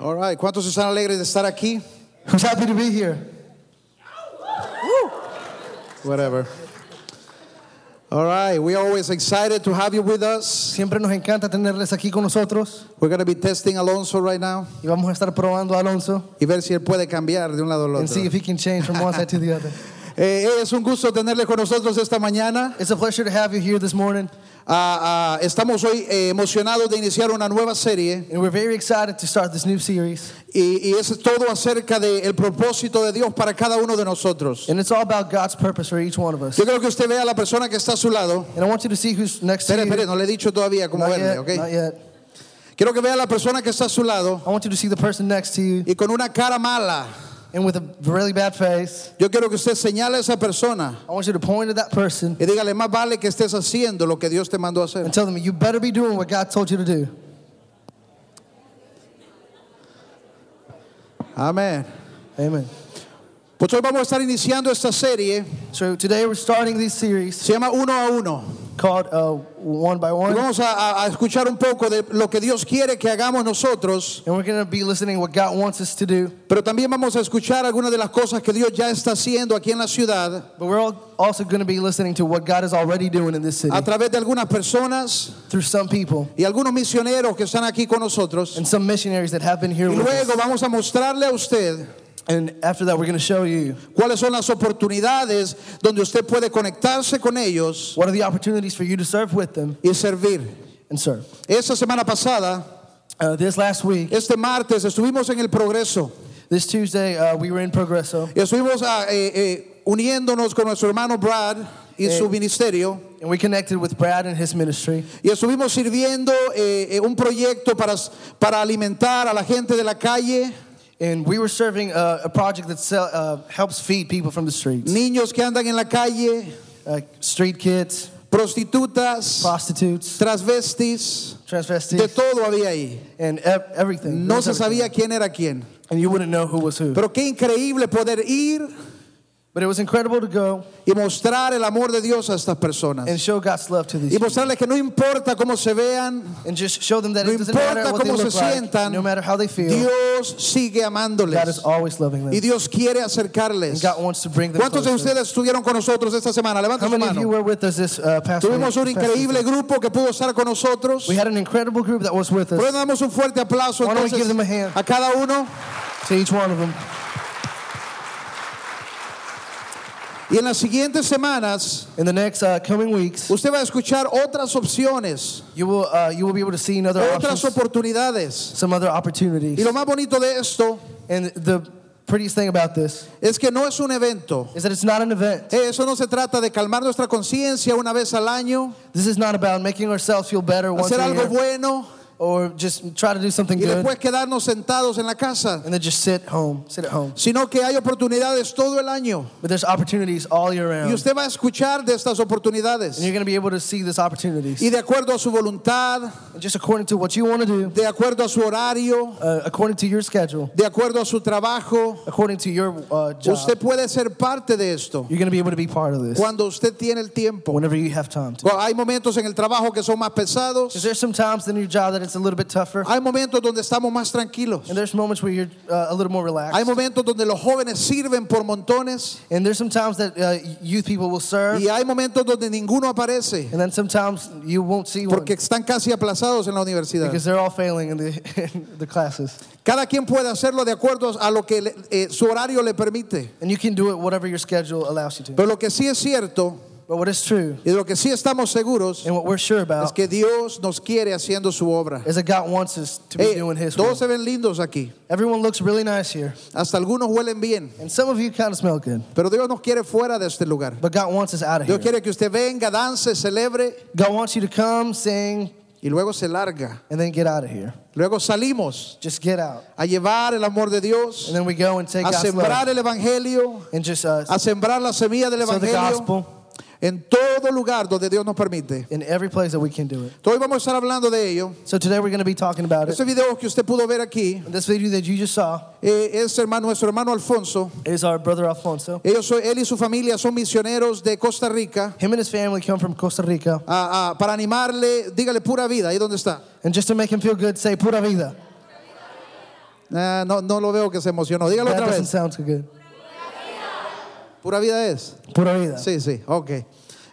All right. ¿Cuántos están alegres de estar aquí? Who's happy to be here? Whatever. All right. We're always excited to have you with us. Siempre nos encanta tenerles aquí con nosotros We're going to be testing Alonso right now y vamos a estar probando a Alonso y ver si él puede cambiar de un lado al otro. and see if he can change from one side to the other. Eh, es un gusto tenerle con nosotros esta mañana. It's a pleasure to have you here this morning, Ah, ah, estamos hoy eh, emocionados de iniciar una nueva serie and we're very excited to start this new series. y, y es todo acerca del propósito de Dios para cada uno de nosotros. And it's all about God's purpose for each one of us. Yo creo que usted vea a la persona que está a su lado. And I want you to see who's next to you. no le he dicho todavía cómo verme, yet, ¿ok? not yet. Quiero que vea a la persona que está a su lado I want you to see the person next to you, y con una cara mala. And with a really bad face, Yo quiero que usted señale a esa persona I want you to point at that person y dígale, más vale que estés haciendo lo que Dios te mandó a hacer. and tell them, you better be doing what God told you to do. Amén. Amen. Pues hoy vamos a estar iniciando esta serie, So today we're starting this series se llama Uno a Uno. Called uh, One by One. vamos a, a- escuchar un poco de lo que Dios quiere que hagamos nosotros, And we're going to be listening what God wants us to do. pero también vamos a escuchar algunas de las cosas que Dios ya está haciendo aquí en la ciudad But we're also going to be listening to what God is already doing in this city a través de algunas personas through some people y algunos misioneros que están aquí con nosotros. and some missionaries that have been here Y with luego us. vamos a mostrarle a usted And after that, we're going to show you cuáles son las oportunidades donde usted puede conectarse con ellos what are the opportunities for you to serve with them y servir. and serve. Esta semana pasada, Uh, this last week, este martes, estuvimos en el Progreso this Tuesday, uh, we were in Progreso y estuvimos ah, eh, eh, uniéndonos con nuestro hermano Brad y Eh. su ministerio and we connected with Brad and his ministry. y estuvimos sirviendo eh, eh, un proyecto para, para alimentar a la gente de la calle, And we were serving uh, a project that sell, uh, helps feed people from the streets, niños que andan en la calle, uh, street kids, prostitutas, prostitutes, transvestis, de todo había ahí. and ev- everything. No se everything. sabía quién era quién. And you wouldn't know who was who. Pero qué increíble poder ir But it was incredible to go y mostrar el amor de Dios a estas personas. and show God's love to these Y people. mostrarles que no importa cómo se vean, And just show them that No it doesn't matter importa what cómo se like, sientan, no matter how they feel, Dios sigue God is amándoles. always loving Y. Dios quiere And acercarles. God wants to bring them ¿Cuántos de ustedes estuvieron con nosotros esta semana? Levanta How su many of you mano. were with us this uh, past? Tuvimos un past increíble grupo que pudo estar con nosotros. We had an incredible group that was with us. damos un fuerte aplauso entonces give them a hand? a cada uno. To each one of them. Y en las siguientes semanas, In the next uh, coming weeks, usted va a escuchar otras opciones, you will uh, you will be able to see another otras options, oportunidades. some other opportunities. Y lo más bonito de esto And the prettiest thing about this es que no es un evento. is that it's not an event. Eh, Eso no se trata de calmar nuestra conciencia una vez al año, This is not about making ourselves feel better once hacer algo year, bueno or just try to do something y good después quedarnos sentados en la casa, and then just sit home, sit at home. sino que hay oportunidades todo el año. But there's opportunities all year round. Y usted va a escuchar de estas oportunidades. And you're going to be able to see these opportunities. Y de acuerdo a su voluntad, And just according to what you want to do, de acuerdo a su horario, uh, according to your schedule, de acuerdo a su trabajo, according to your uh, job, usted puede ser parte de esto you're going to be able to be part of this cuando usted tiene el tiempo. whenever you have time to. Hay momentos en el trabajo que son más pesados, Is there some times in your job that it's a little bit tougher? hay momentos donde estamos más tranquilos, And there's moments where you're uh, a little more relaxed. hay momentos donde los jóvenes sirven por montones And there's some times that uh, youth people will serve. y hay momentos donde ninguno aparece And then sometimes you won't see one porque están casi aplazados en la universidad. because they're all failing in the, in the classes. Cada quien puede hacerlo de acuerdo a lo que le- eh, su horario le permite. And you can do it whatever your schedule allows you to. Pero lo que sí es cierto But what is true y de lo que sí estamos seguros and what we're sure es about que Dios nos quiere haciendo su obra. is that God wants us to be doing His will. todos se ven lindos aquí, Everyone looks really nice here. hasta algunos huelen bien, And some of you kind of smell good. pero Dios nos quiere fuera de este lugar. But God wants us out of Dios here. quiere que usted venga, dance, celebre God wants you to come, sing, y luego se larga. and then get out of here. Luego salimos Just get out. a llevar el amor de Dios, And then we go and take a sembrar el evangelio, and just uh, a sembrar la semilla del the evangelio gospel en todo lugar donde Dios nos permite. in every place that we can do it. Hoy vamos a estar hablando de ello. So today we're going to be talking about it. Este video que usted pudo ver aquí And this video that you just saw eh, es hermano, nuestro hermano Alfonso. is our brother Alfonso. Ellos, son- él y su familia son misioneros de Costa Rica. Him and his family come from Costa Rica. Ah, ah, para animarle, dígale pura vida, ahí donde está. And just to make him feel good, say pura vida. Ah, no, no lo veo que se emocionó. Dígalo That otra doesn't vez. sound too good. Pura vida es. Pura vida. Sí, sí, ok.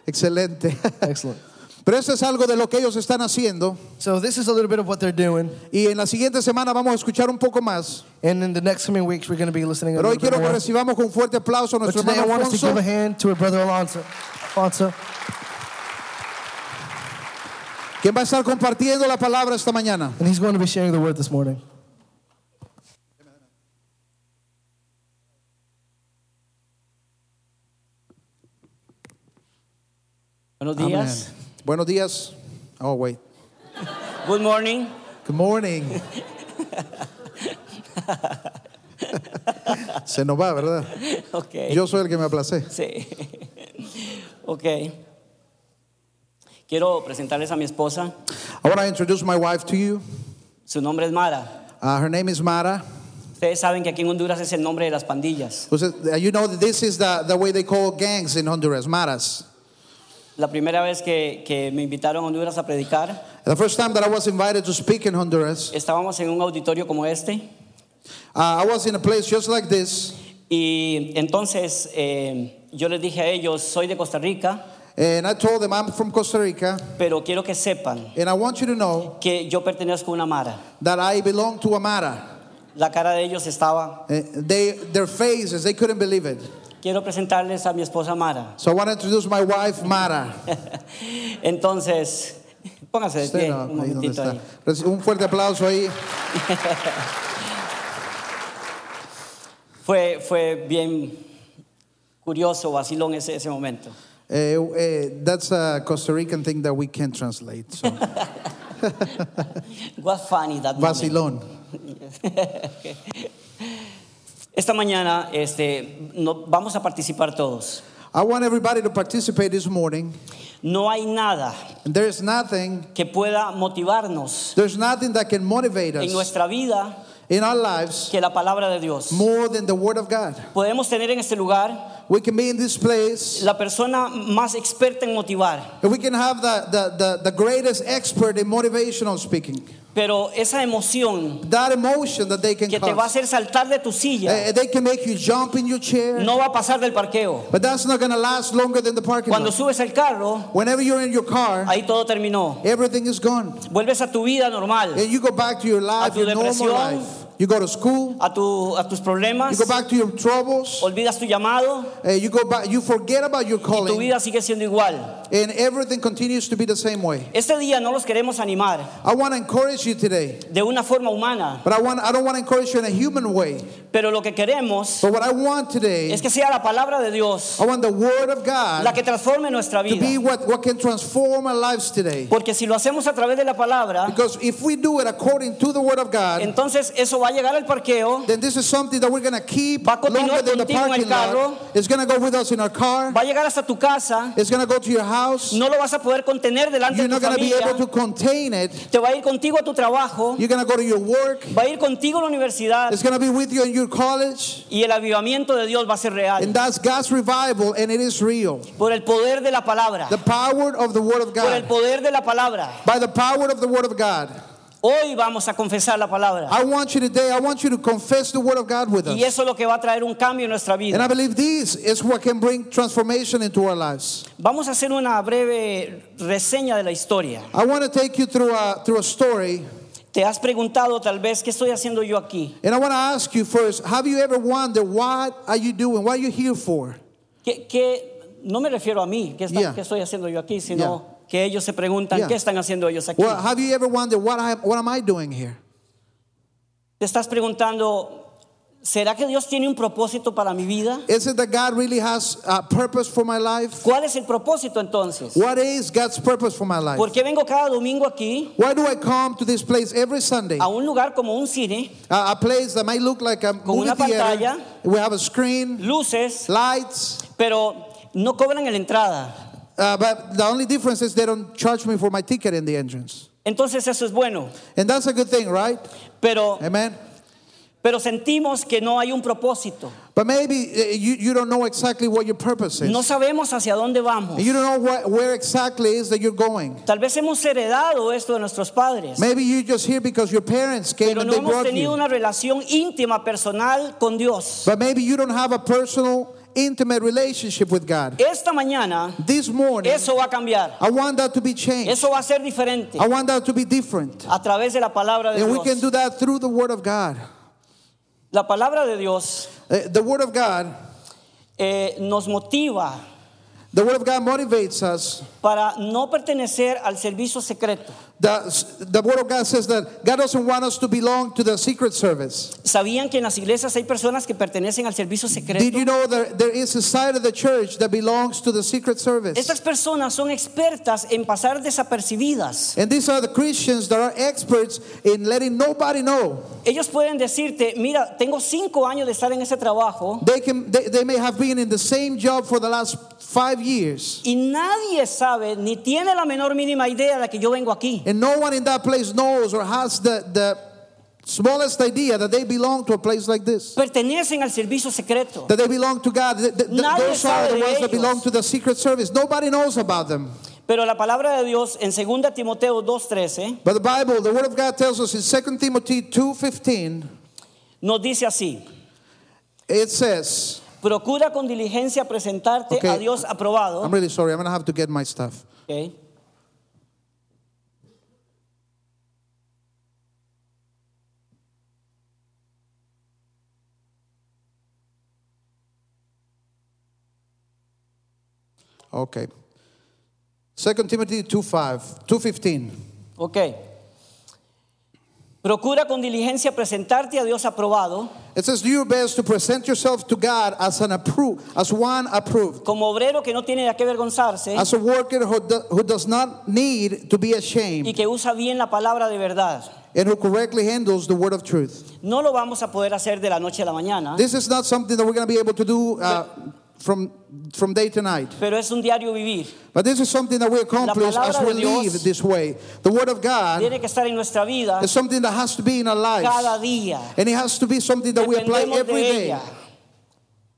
Excelente. Excellent. Pero eso es algo de lo que ellos están haciendo. So this is a little bit of what they're doing. Y en la siguiente semana vamos a escuchar un poco más. And in the next coming weeks, we're going to be listening a Pero hoy quiero que recibamos con un fuerte aplauso a But nuestro today I hermano want us to give a Alfonso. hand to our brother Alonso. Alfonso. quien va a estar compartiendo la palabra esta mañana. And he's going to be sharing the word this morning. Buenos días. Buenos días. Oh, wait. Good morning. Good morning. Se nos va, ¿verdad? Ok. Yo soy el que me aplacé. Sí. Ok. Quiero presentarles a mi esposa. I want to introduce my wife to you. Su nombre es Mara. Uh, her name is Mara. Ustedes saben que aquí en Honduras es el nombre de las pandillas. Uh, You know that this is the, the way they call gangs in Honduras, Maras. La primera vez que, que me invitaron a Honduras a predicar, The first time that I was invited to speak in Honduras, estábamos en un auditorio como este. uh, I was in a place just like this. Y entonces eh, yo les dije a ellos, soy de Costa Rica, And I told them I'm from Costa Rica. pero quiero que sepan And I want you to know que yo pertenezco a una Mara. that I belong to a Mara. La cara de ellos estaba. Uh, They, their faces, they couldn't believe it. Quiero presentarles a mi esposa Mara. So I want to introduce my wife, Mara. Entonces, póngase de pie un momentito ahí. Un fuerte aplauso ahí. Fue, fue bien curioso, vacilón ese, ese momento. Eh, eh, that's a Costa Rican thing that we can't translate. So. Funny that. Vacilón. Esta mañana este, no- vamos a participar todos. I want everybody to participate this morning. No hay nada And there's nothing, que pueda motivarnos there's nothing that can motivate en us nuestra vida in our lives que la palabra de Dios. more than the Word of God. Podemos tener en este lugar We can be in this place la persona más experta en motivar, and we can have the, the, the, the greatest expert in motivational speaking. pero esa emoción That emotion that they can que te va a hacer saltar de tu silla Eh, they can make you jump in your chair, no va a pasar del parqueo. but that's not going to last longer than the parking Cuando lot. subes el carro, Whenever you're in your car, ahí todo terminó. everything is gone. Vuelves a tu vida normal, And you go back to your life, tu your normal life. You go to school, a, tu, a tus problemas, you go back to your troubles, olvidas tu llamado uh, you go back, you forget about your y tu calling, vida sigue siendo igual. and everything continues to be the same way. Este día no los queremos animar I want to encourage you today, de una forma humana, but I want I don't want to encourage you in a human way. pero lo que queremos But what I want today, es que sea la palabra de Dios I want the Word of la God que transforme nuestra to be what, what can transform our lives today. Porque si lo hacemos a través de la palabra, Because if we do it according to the Word of God, entonces eso va a llegar al parqueo, then this is something that we're going to keep Va a continuar longer than the contigo en el parking carro. lot. It's going to go with us in our car. va a llegar hasta tu casa, It's going to go to your house. no lo vas a poder contener delante You're de not tu going to be able to contain it. te va a ir contigo a tu trabajo, You're going to go to your work. va a ir contigo a la universidad It's going to be with you in your college. y el avivamiento de Dios va a ser real And that's God's revival, and it is real. por el poder de la palabra, The power of the Word of por el God. poder de la palabra. By the power of the Word of God. Hoy vamos a confesar la palabra. I want you today, I want you to confess the Word of God with us. Y eso es lo que va a traer un cambio en nuestra And I vida. believe this is what can bring transformation into our lives. Vamos a hacer una breve reseña de la historia. I want to take you through a, through a story. Te has preguntado tal vez qué estoy haciendo yo aquí. And I want to ask you first have you ever wondered what are you doing? What are you here for? ¿Qué, qué- no me refiero a mí, qué, está- Yeah. qué estoy haciendo yo aquí, sino que ellos se preguntan Yeah. qué están haciendo ellos aquí. Well, have you ever wondered what, I, what am I doing here? Te estás preguntando, ¿será que Dios tiene un propósito para mi vida? Is it that God really has a purpose for my life? ¿Cuál es el propósito entonces? What is God's purpose for my life? ¿Por qué vengo cada domingo aquí Why do I come to this place every Sunday? a un lugar como un cine, A, a place that might look like a Con movie una theater. pantalla. We have a screen, luces, lights, pero no cobran la entrada? Uh, but the only difference is they don't charge me for my ticket in the entrance. Entonces eso es bueno, And that's a good thing, right? pero Amen. pero sentimos que no hay un propósito. But maybe uh, you, you don't know exactly what your purpose is. No sabemos hacia dónde vamos. You don't know where, where exactly is that you're going. Tal vez hemos heredado esto de nuestros padres, Maybe you're just here because your parents came pero and no they hemos brought tenido you. una relación íntima, personal con Dios. But maybe you don't have a personal, intimate relationship with God. Esta mañana This morning, eso va a cambiar. I want that to be changed. Eso va a ser diferente I want that to be different. a través de la palabra de And we can do that through the Word of God. La palabra de Dios Uh, The Word of God, eh, nos motiva the Word of God motivates us. para no pertenecer al servicio secreto. The, the Word of God says that God doesn't want us to belong to the secret service. ¿Sabían que en las iglesias hay personas que pertenecen al servicio secreto? Did you know that there is a side of the church that belongs to the secret service? Estas personas son expertas en pasar desapercibidas. And these are the Christians that are experts in letting nobody know. Ellos pueden decirte, mira, tengo cinco años de estar en ese trabajo They, can, they, they may have been in the same job for the last five years. y nadie sabe ni tiene la menor mínima idea de que yo vengo aquí. And no one in that place knows or has the, the smallest idea that they belong to a place like this. Pertenecen al servicio secreto. That they belong to God. Th- th- th- those are the ones that belong to the secret service. Nobody knows about them. Pero la palabra de Dios en 2 Timoteo 2.13 But the Bible, the Word of God tells us in 2 Timothy 2.15, nos dice así, it says, procura con diligencia presentarte Okay. a Dios aprobado. I'm really sorry, I'm going to have to get my stuff. Ok. Okay. 2 Timothy 2.5, 2.15. Ok. Procura con diligencia presentarte a Dios aprobado. It says, do your best to present yourself to God as an approved, as one approved, como obrero que no tiene de qué avergonzarse. As a worker who, do, who does not need to be y ashamed que usa bien la palabra de verdad. and who correctly handles the word of truth. No lo vamos a poder hacer de la noche a la mañana, This is not something that we're going to be able to do uh, from, from day to night. pero es un diario vivir. But this is something that we accomplish as we live this way. The word of God Tiene que estar en nuestra vida is something that has to be in our lives. cada día. And it has to be something that we apply every day.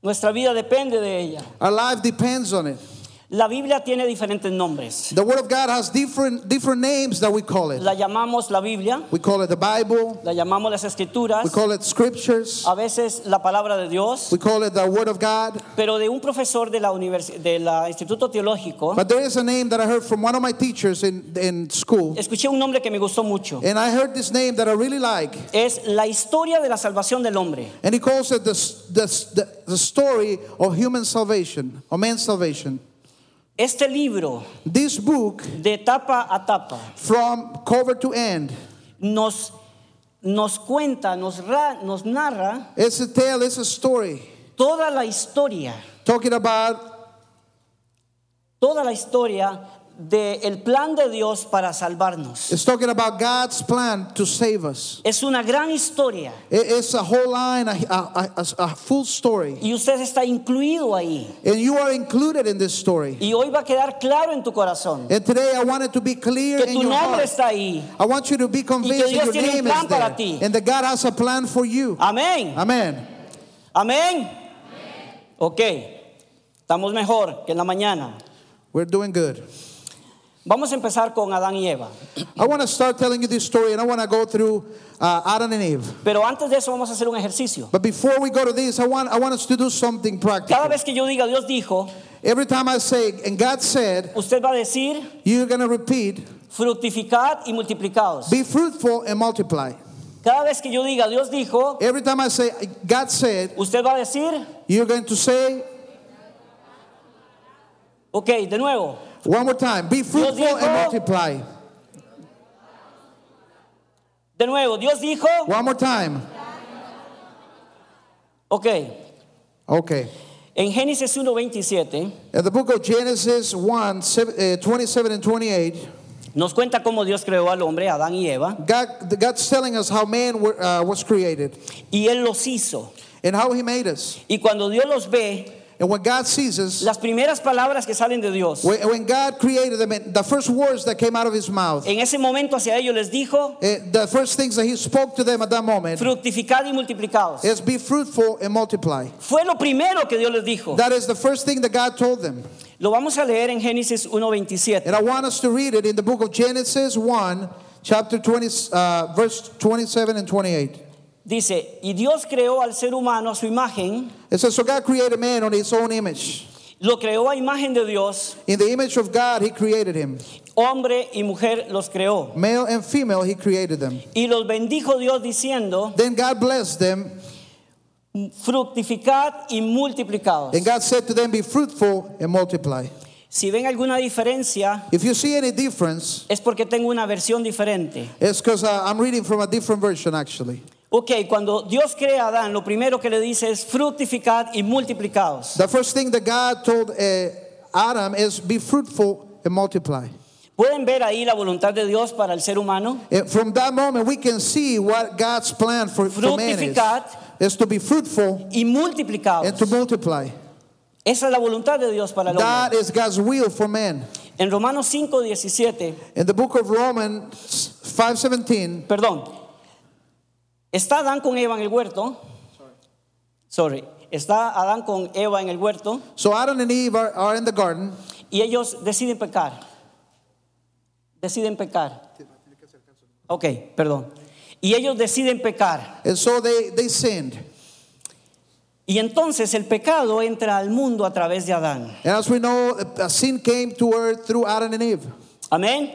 Nuestra vida depende de ella. Our life depends on it. La Biblia tiene diferentes nombres. The word of God has different different names that we call it. La llamamos la Biblia, We call it the Bible. la llamamos las Escrituras, We call it scriptures. a veces la palabra de Dios, We call it the word of God. pero de un profesor de la universi- de la Instituto Teológico, But there is a name that I heard from one of my teachers in, in school. escuché un nombre que me gustó mucho. And I heard this name that I really like. Es la historia de la salvación del hombre. And he calls it the, the, the, the story of human salvation, of man's salvation. Este libro, This book, de tapa a tapa, from cover to end, nos, nos cuenta, nos, ra- nos narra it's a tale, it's a story. toda la historia, talking about toda la historia del plan de Dios para salvarnos. it's talking about God's plan to save us. Es una gran historia It- It's a whole line, a, a, a, a full story. y usted está incluido ahí. And you are included in this story. Y hoy va a quedar claro en tu corazón And today I want it to be clear que in tu your nombre heart. está ahí. I want you to be convinced Dios that your tiene un name plan is para there. ti. And that God has a plan for you. Amén. Amen. Amén. Ok. Estamos mejor que en la mañana. We're doing good. Vamos a empezar con Adán y Eva. I want to start telling you this story and I want to go through uh, Adam and Eve. Pero antes de eso vamos a hacer un ejercicio. But before we go to this, I want, I want us to do something Cada practical. vez que yo diga Dios dijo, Every time I say, and God said, usted va a decir you're going to repeat, fructificad y multiplicaos. be fruitful and multiply. Cada vez que yo diga Dios dijo, Every time I say, God said, usted va a decir, you're going to say, ok, de nuevo. One more time, be fruitful dijo- and multiply. De nuevo, Dios dijo, One more time. ok. Okay. En Génesis 1.27 In the book of Genesis 1, uh, 27 and 28, nos cuenta cómo Dios creó al hombre, Adán y Eva, God, God's telling us how man were, uh, was created y Él los hizo. and how he made us. Y cuando Dios los ve, And when God ceases, las primeras palabras que salen de Dios, when, when God created them, the first words that came out of his mouth, en ese momento hacia ellos les dijo, eh, the first things that he spoke to them at that moment fructificad y multiplicados. is be fruitful and multiply. Fue lo primero que Dios les dijo. That is the first thing that God told them. Lo vamos a leer en Génesis 1.27. And I want us to read it in the book of Genesis 1, chapter 20, uh, verse 27 and 28. Dice, y Dios creó al ser humano a su imagen, It says, So God created man on his own image. lo creó a imagen de Dios, In the image of God, he created him. hombre y mujer los creó. Male and female, he created them. Y los bendijo Dios diciendo, Then God blessed them, fructificad y multiplicados. and God said to them, Be fruitful and multiply. Si ven alguna diferencia, If you see any difference, es porque tengo una versión diferente. it's because uh, I'm reading from a different version actually. Ok, cuando Dios crea a Adán, lo primero que le dice es fructificad y multiplicados. The first thing that God told uh, Adam is, Be fruitful and multiply. ¿Pueden ver ahí la voluntad de Dios para el ser humano? And from that moment, we can see what God's plan for, for man is, is to be fruitful y multiplicados. and to multiply. Esa es la voluntad de Dios para el That hombre. is God's will for man. En Romanos 5, 17, In the book of Romans 5:17, perdón, está Adán con Eva en el huerto. Sorry, está Adán con Eva en el huerto so Adam and Eve are, are in the garden, y ellos deciden pecar. Deciden pecar. Ok, perdón. Y ellos deciden pecar. and so they, they sinned. Y entonces el pecado entra al mundo a través de Adán. And as we know, a sin came to earth through Adam and Eve, Amén.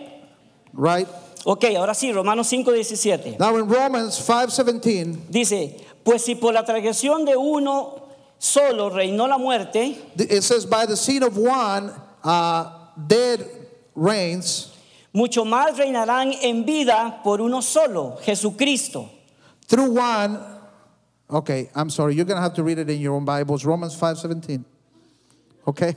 right? Ok, ahora sí, Romanos 5, 17. Now in Romans 5:17, Dice, pues si por la transgresión de uno solo reinó la muerte, it says, "By the seed of one, uh, dead reigns mucho más reinarán en vida por uno solo, Jesucristo. through one." Okay, I'm sorry. You're gonna have to read it in your own Bibles. Romans 5:17. Okay.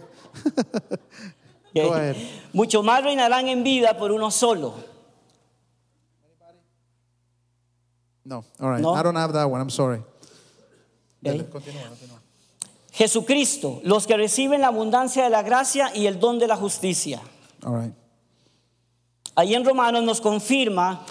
Go ahead. Mucho más reinarán en vida por uno solo. No. All right. No? I don't have that one. I'm sorry. Ok. Jesucristo, los que reciben la abundancia de la gracia y el don de la justicia. All right. Ahí en Romanos nos confirma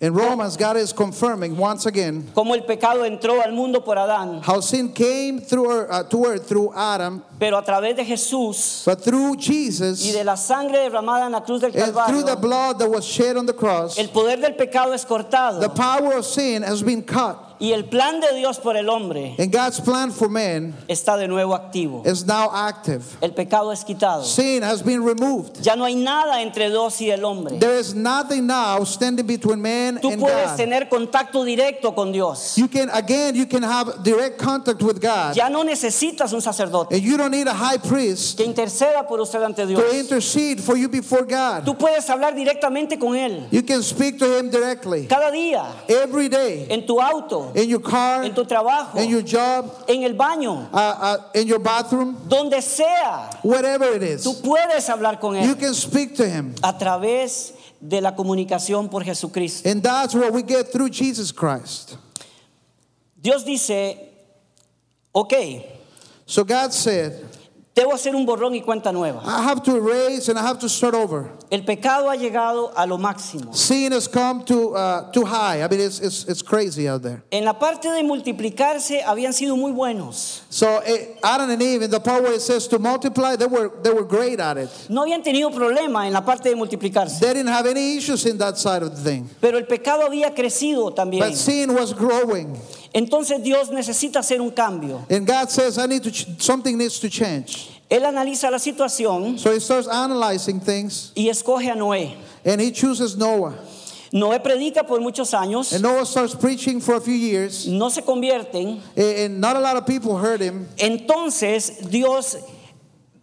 In Romans, God is confirming once again cómo el pecado entró al mundo por Adán, how sin came through uh, to earth through Adam, pero a través de Jesús but through y Jesus de la sangre derramada en la cruz del and through the blood that was shed on the cross, el poder del pecado es cortado. the power of sin has been cut, y el plan de Dios por el hombre and God's plan for man está de nuevo activo. is now active. El pecado es quitado. Sin has been removed. Ya no hay nada entre Dios y el hombre. There is nothing now standing between man Tú and puedes God. tener contacto directo con Dios. You can again, you can have direct contact with God, Ya no necesitas un sacerdote and you don't need a high priest que interceda por usted ante Dios. to intercede for you before God. Tú puedes hablar directamente con Él You can speak to Him directly cada día, every day en tu auto, in your car, en tu trabajo, in your job, en el baño, uh, uh, in your bathroom, donde sea. whatever it is. Tú puedes hablar con You can speak to Him. a través de la comunicación por Jesucristo. And that's what we get through Jesus Christ. Dios dice, ok, So God said, debo hacer un borrón y cuenta nueva. I have to erase and I have to start over. El pecado ha llegado a lo máximo. Sin has come to uh, too high. I mean, it's, it's, it's crazy out there. En la parte de multiplicarse habían sido muy buenos. So eh, Adam and Eve, in the part where it says to multiply, they were, they were great at it. No habían tenido problema en la parte de multiplicarse. They didn't have any issues in that side of the thing. Pero el pecado había crecido también. But sin was growing. Entonces Dios necesita hacer un cambio. And God says, I need to, something needs to change. Él analiza la situación So he starts analyzing things y escoge a Noé. and he chooses Noah. Noé predica por muchos años, And Noah starts preaching for a few years. no se convierten. And and not a lot of people heard him. Entonces Dios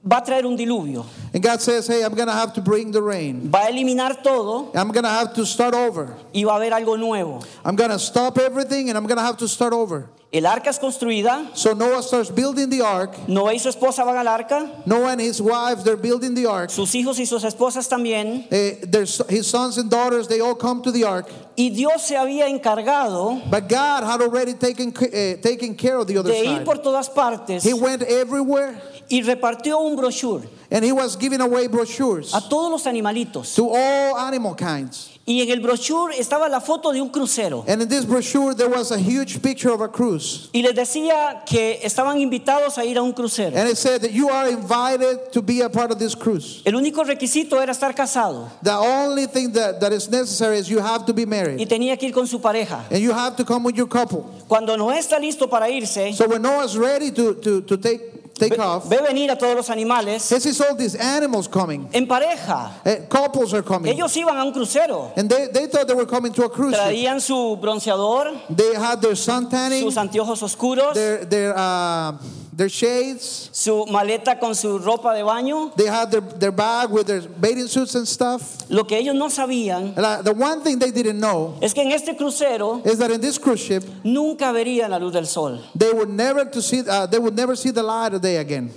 va a traer un diluvio. And God says, Hey, I'm going to have to bring the rain. Va a eliminar todo I'm going to have to start over. y va a haber algo nuevo. I'm going to stop everything and I'm going to have to start over. El arca es construida. So Noah starts building the ark. Noé y su esposa van al arca. Noah and his wife, they're building the ark. Sus hijos y sus esposas también. Eh, their, his sons and daughters, they all come to the ark. Y Dios se había encargado But God had already taken, uh, taken care of the other de ir side. por todas partes He went everywhere y repartió un brochure and he was giving away brochures a todos los animalitos. to all animal kinds. Y en el brochure estaba la foto de un crucero. And in this brochure, there was a huge picture of a cruise. Y les decía que estaban invitados a ir a un crucero. And it said that you are invited to be a part of this cruise. El único requisito era estar casado The only thing that, that is necessary is you have to be y married. tenía que ir con su pareja. And you have to come with your couple. Cuando Noé está listo para irse, So when Noah's ready to, to, to take, take ve, off, ve venir a todos los animales he sees all these animals coming. en pareja. Eh, couples are coming. Ellos iban a un crucero. And they, they thought they were coming to a cruise. Traían su bronceador, They had their sun tanning, sus anteojos oscuros, their, their, uh, their shades. su maleta con su ropa de baño. They had their, their bag with their bathing suits and stuff. Lo que ellos no sabían And, uh, the one thing they didn't know es que en este crucero is that in this cruise ship, nunca verían la luz del sol. they would never to see uh, they would never see the light of day again.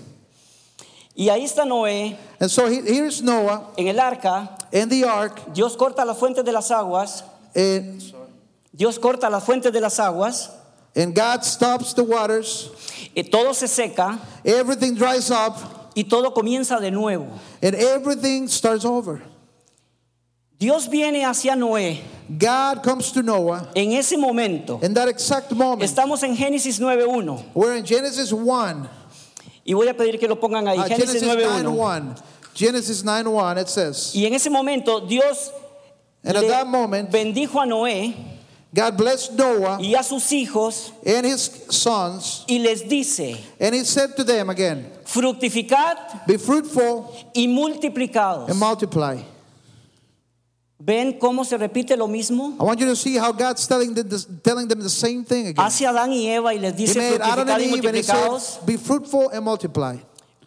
Y ahí está Noé And so he, here's Noah en el arca. in the ark, Dios corta las fuentes de las aguas. and, Dios corta las fuentes de las aguas. and God stops the waters. Y todo se seca Everything dries up, y todo comienza de nuevo. and everything starts over. Dios viene hacia Noé God comes to Noah en ese momento. in that exact moment. Estamos en Génesis 9.1 We're in Genesis 1. y voy a pedir que lo pongan ahí. Uh, Génesis Genesis 9 9.1. 1. Genesis 9 1, it says. Y en ese momento Dios And at that moment, bendijo a Noé God blessed Noah y a sus hijos and his sons, y les dice, and he said to them again, fructificad Be fruitful y multiplicados. and multiply. ¿Ven cómo se repite lo mismo? I want you to see how God's telling them, this, telling them the same thing again. Hace a Adán y Eva y les He dice made Adam and y Eve and he multiplicados. said, Be fruitful and multiply.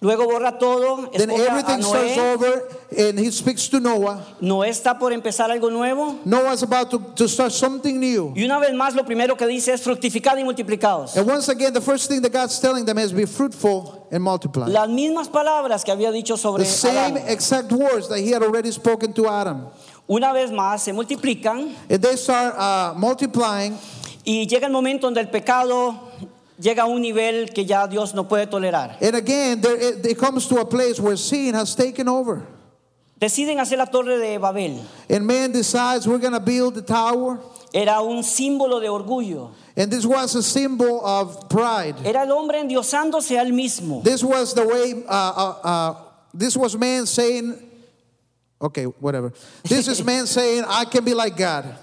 Luego borra todo, Then escoge a everything starts Noé. over and he speaks to Noah. Noé está por empezar algo nuevo. Noah's about to, to start something new. Y una vez más lo primero que dice es fructificad y multiplicados. And once again, the first thing that God's telling them is be fruitful and multiply. Las mismas palabras que había dicho sobre The same Adán. exact words that he had already spoken to Adam. Una vez más se multiplican And they start uh, multiplying, y llega el momento donde el pecado llega a un nivel que ya Dios no puede tolerar. and again, there, it, it comes to a place where sin has taken over. Deciden hacer la torre de Babel. And man decides we're going to build the tower. Era un símbolo de orgullo. And this was a symbol of pride. Era el hombre endiosándose al mismo. This was the way, uh, uh, uh, this was man saying, okay, whatever. This is man saying, I can be like God.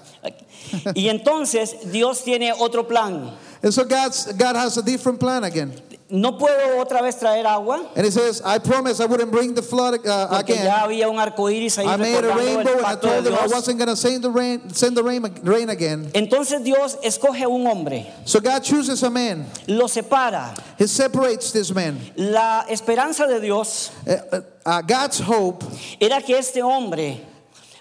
Y entonces Dios tiene otro plan. And so God's, God has a different plan again. No puedo otra vez traer agua And he says, I promise I wouldn't bring the flood uh, porque again. ya había un arco iris ahí I made a rainbow and I told them I wasn't going to send the rain, send the rain, rain again. Entonces Dios escoge un hombre, So God chooses a man. lo separa. He separates this man. La esperanza de Dios Uh, uh, uh, God's hope, era que este hombre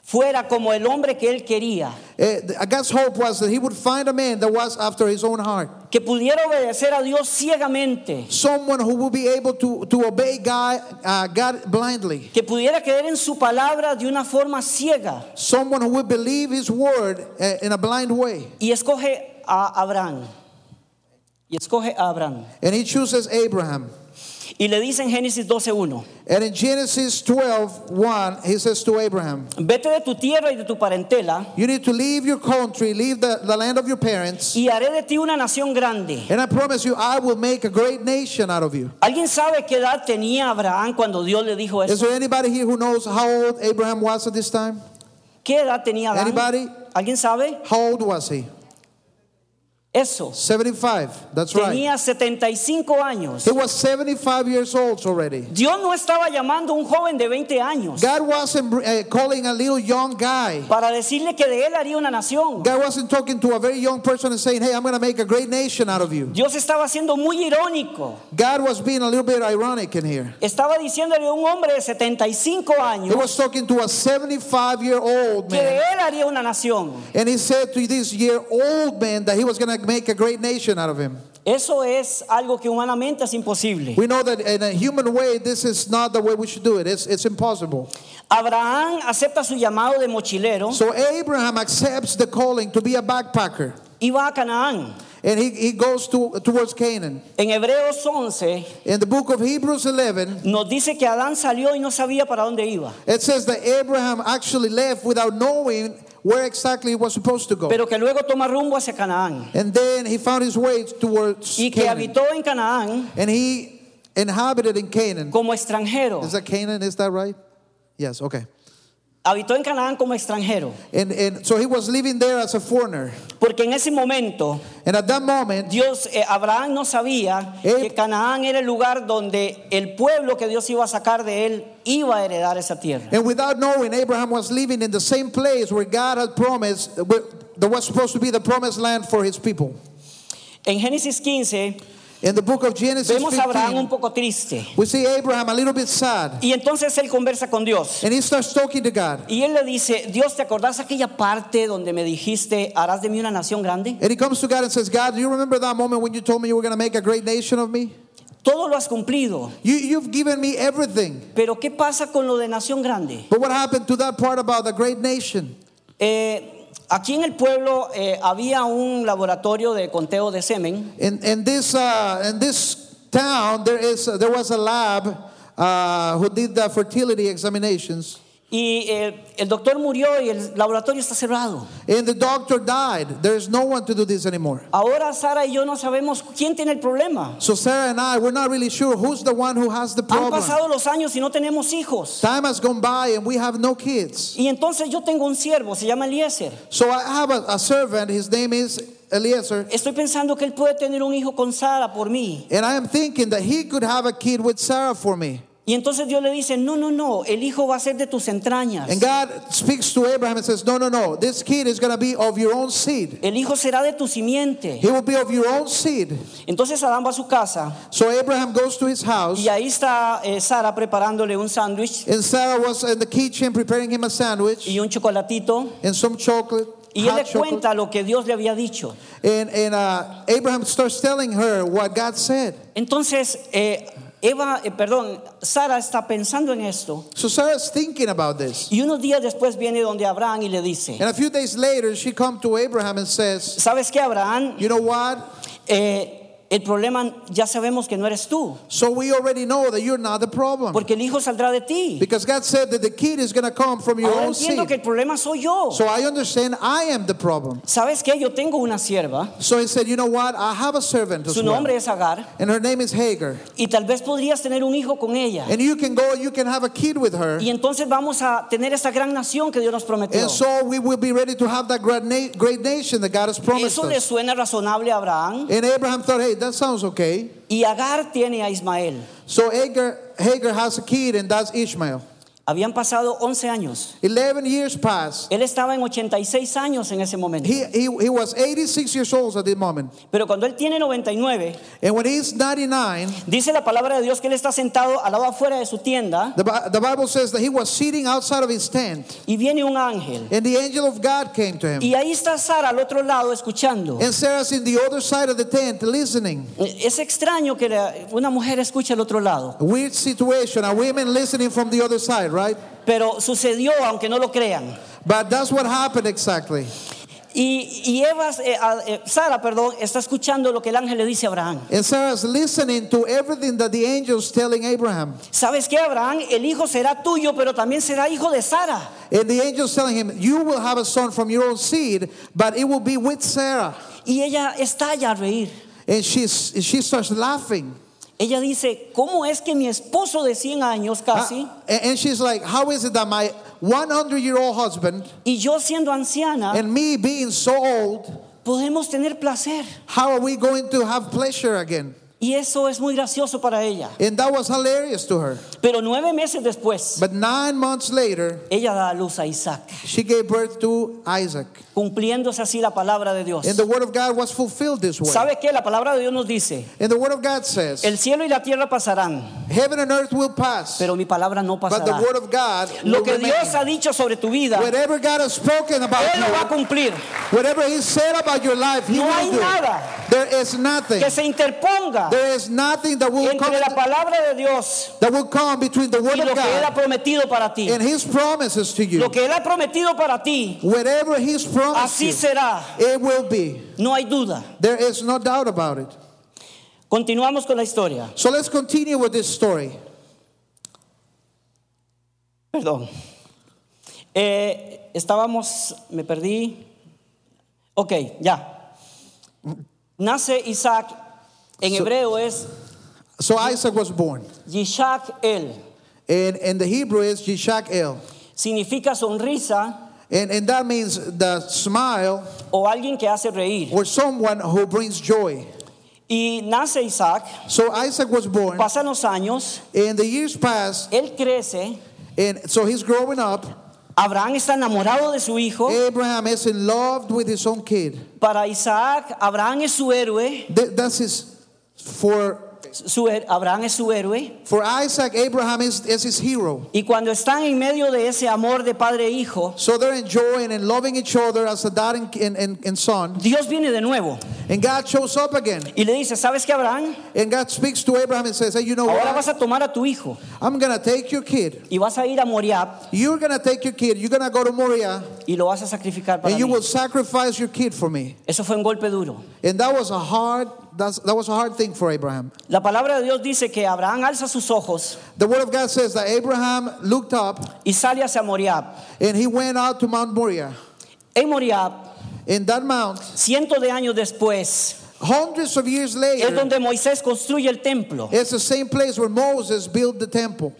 fuera como el hombre que él quería, uh, God's hope was that he would find a man that was after his own heart. que pudiera obedecer a Dios ciegamente, Someone who would be able to, to obey God, uh, God blindly. que pudiera creer en su palabra de una forma ciega. Someone who would believe his word uh, in a blind way. Y escoge a Abraham. Y escoge a Abraham. And he chooses Abraham. Y le dice en Génesis 12:1, And in Genesis 12:1, he says to Abraham, vete de tu tierra y de tu parentela You need to leave your country, leave the, the land of your parents. y haré de ti una nación grande. And I promise you, I will make a great nation out of you. ¿Alguien sabe qué edad tenía Abraham cuando Dios le dijo Is there anybody here who knows how old Abraham was at this time? ¿Qué edad tenía Adán? Anybody? ¿Alguien sabe? How old was he? Eso. 75. That's right. Tenía 75 años. He was 75 years old already. Dios no estaba llamando a un joven de 20 años God wasn't uh, calling a little young guy. para decirle que de él haría una nación. God wasn't talking to a very young person and saying, Hey, I'm going to make a great nation out of you. Dios estaba siendo muy irónico. God was being a little bit ironic in here. Estaba diciéndole a un hombre de 75 He años was talking to a 75 year old que de man. él haría una nación. And he said to this year old man that he was going to make a great nation out of him. Eso es algo que humanamente es imposible. We know that in a human way, this is not the way we should do it. It's, it's impossible. Abraham acepta su llamado de mochilero So Abraham accepts the calling to be a backpacker. y va a Canaán. And he, he goes to, towards Canaan. En Hebreos 11 In the book of Hebrews 11, nos dice que Adán salió y no sabía para dónde iba, it says that Abraham actually left without knowing where exactly he was supposed to go. pero que luego toma rumbo hacia Canaán And then he found his way towards y que Canaan. habitó en Canaán And he inhabited in Canaan. como extranjero. Is that Canaan? Is that right? Yes, okay. Habitó en Canaán como extranjero, And, and so he was living there as a foreigner. porque en ese momento And at that moment, Dios, eh, Abraham no sabía Eh. que Canaán era el lugar donde el pueblo que Dios iba a sacar de él iba a heredar esa tierra. and without knowing, Abraham was living in the same place where God had promised, there was supposed to be the promised land for his people. En Génesis 15 In the book of Genesis vemos a Abraham un 15, poco triste we see Abraham a little bit sad. y entonces él conversa con Dios. And he starts talking to God. Y él le dice, Dios, ¿te acordás aquella parte donde me dijiste, harás de mí una nación grande? And he comes to God and says, God, do you remember that moment when you told me you were going to make a great nation of me? Todo lo has cumplido, You, you've given me everything. pero ¿qué pasa con lo de nación grande? But what happened to that part about the great nation? Eh, aquí en el pueblo eh, había un laboratorio de conteo de semen In, in, this, uh, in this town, there, is, there was a lab uh, who did the fertility examinations. Y eh, el doctor murió y el laboratorio está cerrado. And the doctor died. There's no one to do this anymore. Ahora Sara y yo no sabemos quién tiene el problema. So Sarah and I, we're not really sure who's the one who has the Han problem. pasado los años y no tenemos hijos. Time has gone by and we have no kids. Y entonces yo tengo un siervo, se llama Eliezer. So I have a, a servant, his name is Eliezer, Estoy pensando que él puede tener un hijo con Sara por mí. and I am thinking that he could have a kid with Sarah for me. Y entonces Dios le dice, no, no, no, el hijo va a ser de tus entrañas. And God speaks to Abraham and says, No, no, no, this kid is going to be of your own seed. El hijo será de tu simiente. He will be of your own seed. Entonces Adán va a su casa So Abraham goes to his house, y ahí está eh, Sara preparándole un sándwich and Sarah was in the kitchen preparing him a sandwich y un chocolatito. and some chocolate. Y él le cuenta lo que Dios le había dicho. And, and uh, Abraham starts telling her what God said. Entonces, eh, Eva, eh, perdón, Sara está pensando en esto. So Sarah's thinking about this. Y unos días después viene donde Abraham y le dice, And a few days later, she comes to Abraham and says, ¿sabes qué, Abraham? You know what? Eh, el problema ya sabemos que no eres tú, So we already know that you're not the problem. porque el hijo saldrá de ti. Because God said that the kid is going to come from your Ahora own entiendo que seed. el problema soy yo. So I understand I am the problem. ¿Sabes qué? Yo tengo una sierva, So he said, You know what? I have a servant as su well. nombre es Agar, And her name is Hagar. y tal vez podrías tener un hijo con ella. And you can go, you can have a kid with her. Y entonces vamos a tener esa gran nación que Dios nos prometió. And so we will be ready to have that great, na- great nation that God has promised Eso le us. suena razonable a Abraham. And Abraham thought, hey, that sounds okay. Y Agar tiene a Ismael. So Hagar, Hagar has a kid, and that's Ishmael. Habían pasado 11 años. 11 years passed. Él estaba en 86 años en ese momento. He, he, he was 86 years old at the moment. Pero cuando él tiene 99, And when he's 99, dice la palabra de Dios que él está sentado al lado afuera de su tienda the, the Bible says that he was sitting outside of his tent, y viene un ángel. and the angel of God came to him. Y ahí está Sara al otro lado escuchando. And Sarah's in the other side of the tent listening. Es extraño que una mujer escuche al otro lado, A weird situation, a women listening from the other side, right? pero sucedió aunque no lo crean. But that's what happened exactly. Y, y Eva, eh, eh, Sara, perdón, está escuchando lo que el ángel le dice a Abraham. And Sarah's listening to everything that the angel's telling Abraham. ¿Sabes qué, Abraham? El hijo será tuyo, pero también será hijo de Sara. And the angel's telling him, You will have a son from your own seed, but it will be with Sarah. Y ella estalla a reír. And she's, she starts laughing. Ella dice, ¿cómo es que mi esposo de 100 años casi Uh, and she's like, How is it that my 100 year old husband y yo siendo anciana and me being so old, podemos tener placer? how are we going to have pleasure again? Y eso es muy gracioso para ella. And that was hilarious to her. Pero nueve meses después, But nine months later, ella da a luz a Isaac, she gave birth to Isaac. cumpliéndose así la palabra de Dios. And the word of God was fulfilled this way. ¿Sabe qué? La palabra de Dios nos dice, And the word of God says, el cielo y la tierra pasarán, Heaven and earth will pass, pero mi palabra no but the pasará. word of God Lo que remain. Dios ha dicho sobre tu vida, Whatever God has spoken about Él lo va a cumplir. whatever He said about your life, He No will hay do. nada There is nothing. que se interponga There is nothing that will come la palabra de Dios that will come between the word y lo of que Él ha God prometido para ti. and His promises to you. Lo que Él ha prometido para ti, Whatever He's promised así you, será. it will be. No hay duda. There is no doubt about it. Continuamos con la historia. So let's continue with this story. Perdón. Eh, estábamos, me perdí. Ok, ya. Nace Isaac, en So- hebreo es So Isaac was born. Yishak El. And in the Hebrew is Yishak El. Significa sonrisa And, and that means the smile o alguien que hace reír. or someone who brings joy. Y nace Isaac, So Isaac was born, pasan los años, and the years pass, él crece, and so he's growing up. Abraham está enamorado de su hijo. Abraham is in love with his own kid. Para Isaac, Abraham es su héroe. Th- That's his, for, Su, Abraham es su héroe. for Isaac, Abraham is, is his hero. Y cuando están en medio de ese amor de padre e hijo, So they're enjoying and loving each other as a dad and, and, and, son. Dios viene de nuevo And God shows up again. y le dice, ¿sabes qué, Abraham? And God speaks to Abraham and says, Hey, you know Ahora vas what? a tomar a tu hijo I'm going to take your kid. y vas a ir a Moriab You're going to take your kid. You're going to go to Moriah. y lo vas a sacrificar para And you mí. will sacrifice your kid for me. Eso fue un golpe duro. And that was a hard, that's, that was a hard thing for Abraham. La palabra de Dios dice que Abraham alza sus ojos The word of God says that Abraham looked up y sale hacia Moriab. and he went out to Mount Moriah. En Moriab, In that mount, cientos de años después, hundreds of years later. es donde Moisés construye el templo. it's the same place where Moses built the temple.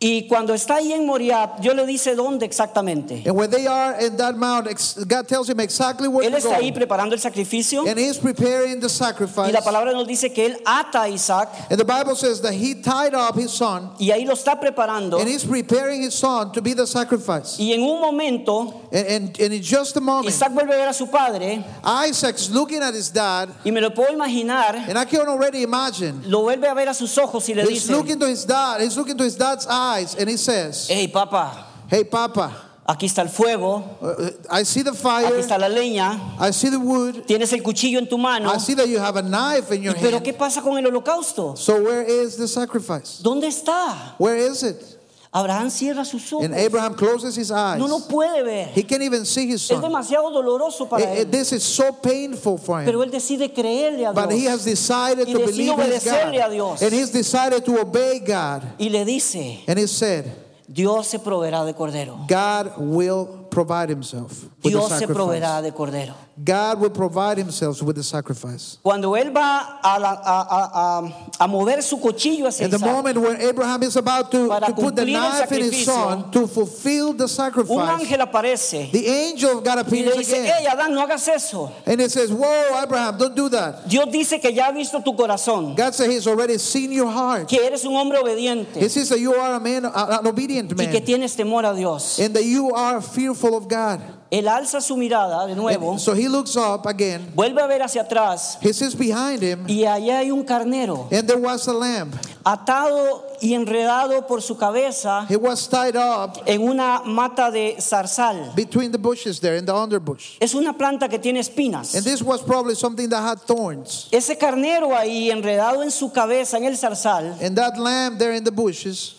Y cuando está ahí en Moriab, Dios le dice dónde exactamente. And when they are in that mount, God tells him exactly where Él está ahí preparando el sacrificio And he's preparing the y sacrifice. la palabra nos dice que él ata a Isaac And the Bible says that he tied up his son y ahí lo está preparando. and he's preparing his son to be the sacrifice. Y en un momento, And, and, and in just a moment, Isaac vuelve a ver a su padre Isaac's looking at his dad, y me lo puedo imaginar. and I can already imagine. Lo vuelve a ver a sus ojos y le He's dice, looking to his dad, he's looking to his dad's eyes, and he says, hey papá, Hey, Papa, aquí está el fuego, uh, I see the aquí fire, está la leña, I see the wood, tienes el cuchillo en tu mano. I see that you have a knife in your Pero hand. ¿qué pasa con el holocausto? So, where is the sacrifice? ¿Dónde está? Where is it? Abraham cierra sus ojos. And Abraham closes his eyes. No lo puede ver. He can't even see his Es son. demasiado doloroso para It- it- él. this is so painful for him. Pero él decide creerle a But he Dios. has decided Y to decide believe in obedecerle a. Dios. And he's decided to obey God. Y le dice, And he said, Dios se proveerá de cordero. God will provide himself Dios se proveerá de cordero. God will provide himself with the sacrifice. Cuando él va a, la- a- a- a- mover su cuchillo hacia In the moment where Abraham is about to, to put the knife in his son to fulfill the un sacrifice, ángel aparece the angel of God y appears le dice, again. hey Adán, no hagas eso. And it says, Whoa, Abraham, don't do that. Dios dice que ya ha visto tu corazón, God said he's already seen your heart. que eres un hombre obediente He says that you are a man, an obedient y que tienes temor a Dios. and that you are fearful of God. Él alza su mirada de nuevo, And so he looks up again. vuelve a ver hacia atrás He sees behind him, y allá hay un carnero and there was a lamb. atado y enredado por su cabeza He was tied up en una mata de zarzal. between the bushes there in the underbush. Es una planta que tiene espinas. And this was probably something that had thorns. Ese carnero ahí enredado en su cabeza en el zarzal And that lamb there in the bushes,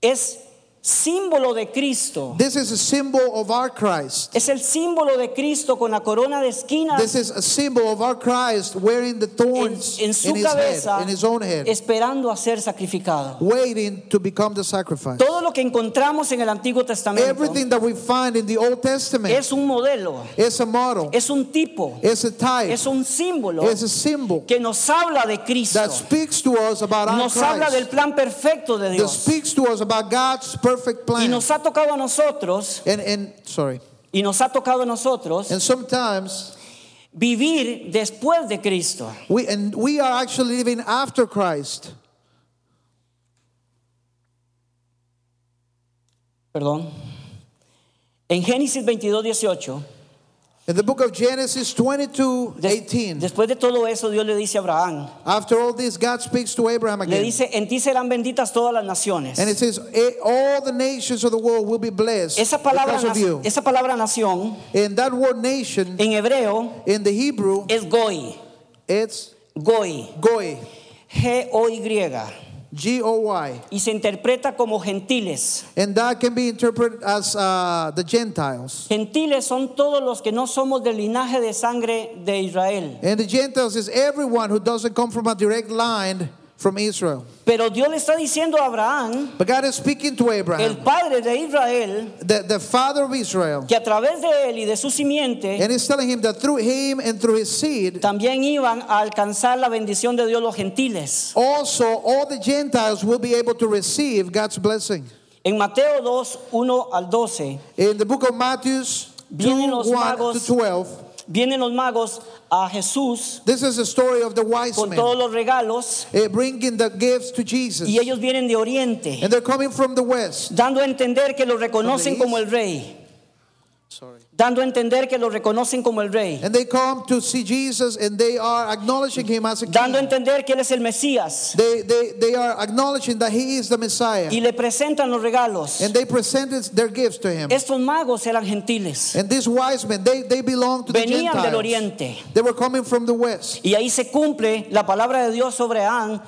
es símbolo de Cristo. this is a symbol of our Christ. Es el símbolo de Cristo con la corona de espinas This is a symbol of our Christ wearing the en, thorns en in su his head, cabeza, in his own head, esperando a ser sacrificado. waiting to become the sacrifice. Todo lo que encontramos en el Antiguo Testamento Everything that we find in the Old Testament es un modelo, is a model, es un tipo, it's a type, es un símbolo it's a symbol que nos habla de Cristo. that speaks to us about our Nos habla del Christ, plan perfecto de that Dios. speaks to us about God's perfect Y nos ha tocado a nosotros, And, and sorry, y nos ha tocado a nosotros and sometimes vivir después de Cristo. We, and we are actually living after Christ. Perdón. En Génesis 22, 18, In the book of Genesis 22 18, después de todo eso, Dios le dice a Abraham, after all this, God speaks to Abraham again. le dice, en ti serán benditas todas las naciones. And it says, "Eh, All the nations of the world will be blessed Esa palabra, because of you. esa palabra nación And that word nation en hebreo in the Hebrew, es goy, it's goy, goy, G-O-Y, G O Y. y se interpreta como gentiles. And that can be interpreted as uh, the Gentiles. Gentiles son todos los que no somos del linaje de sangre de Israel. And the Gentiles is everyone who doesn't come from a direct line from Israel. Pero Dios le está diciendo a Abraham, But God is speaking to el Abraham, padre de Israel, the, the father of Israel, que a través de él y de su simiente and he's telling him that through him and through his seed, también iban a alcanzar la bendición de Dios los gentiles. also all the Gentiles will be able to receive God's blessing. En Mateo 2, 1 al 12, In the book of Matthew 2 Vienen los 1 magos. to 12, vienen los magos a Jesús this is the story of the wise con men todos los regalos eh, bringing the gifts to Jesus. y ellos vienen de Oriente, And they're coming from the west. dando a entender que lo reconocen como el rey. Sorry. Dando a entender que lo reconocen como el rey. And they come to see Jesus and they are acknowledging him as a Dando a king. entender que él es el Mesías. They, they, they are acknowledging that he is the Messiah. Y le presentan los regalos. And they presented their gifts to him. Estos magos eran gentiles. And these wise men, they, they belong to the Venían del Gentiles. oriente. They were coming from the west. Y ahí se cumple la palabra de Dios sobre Abraham,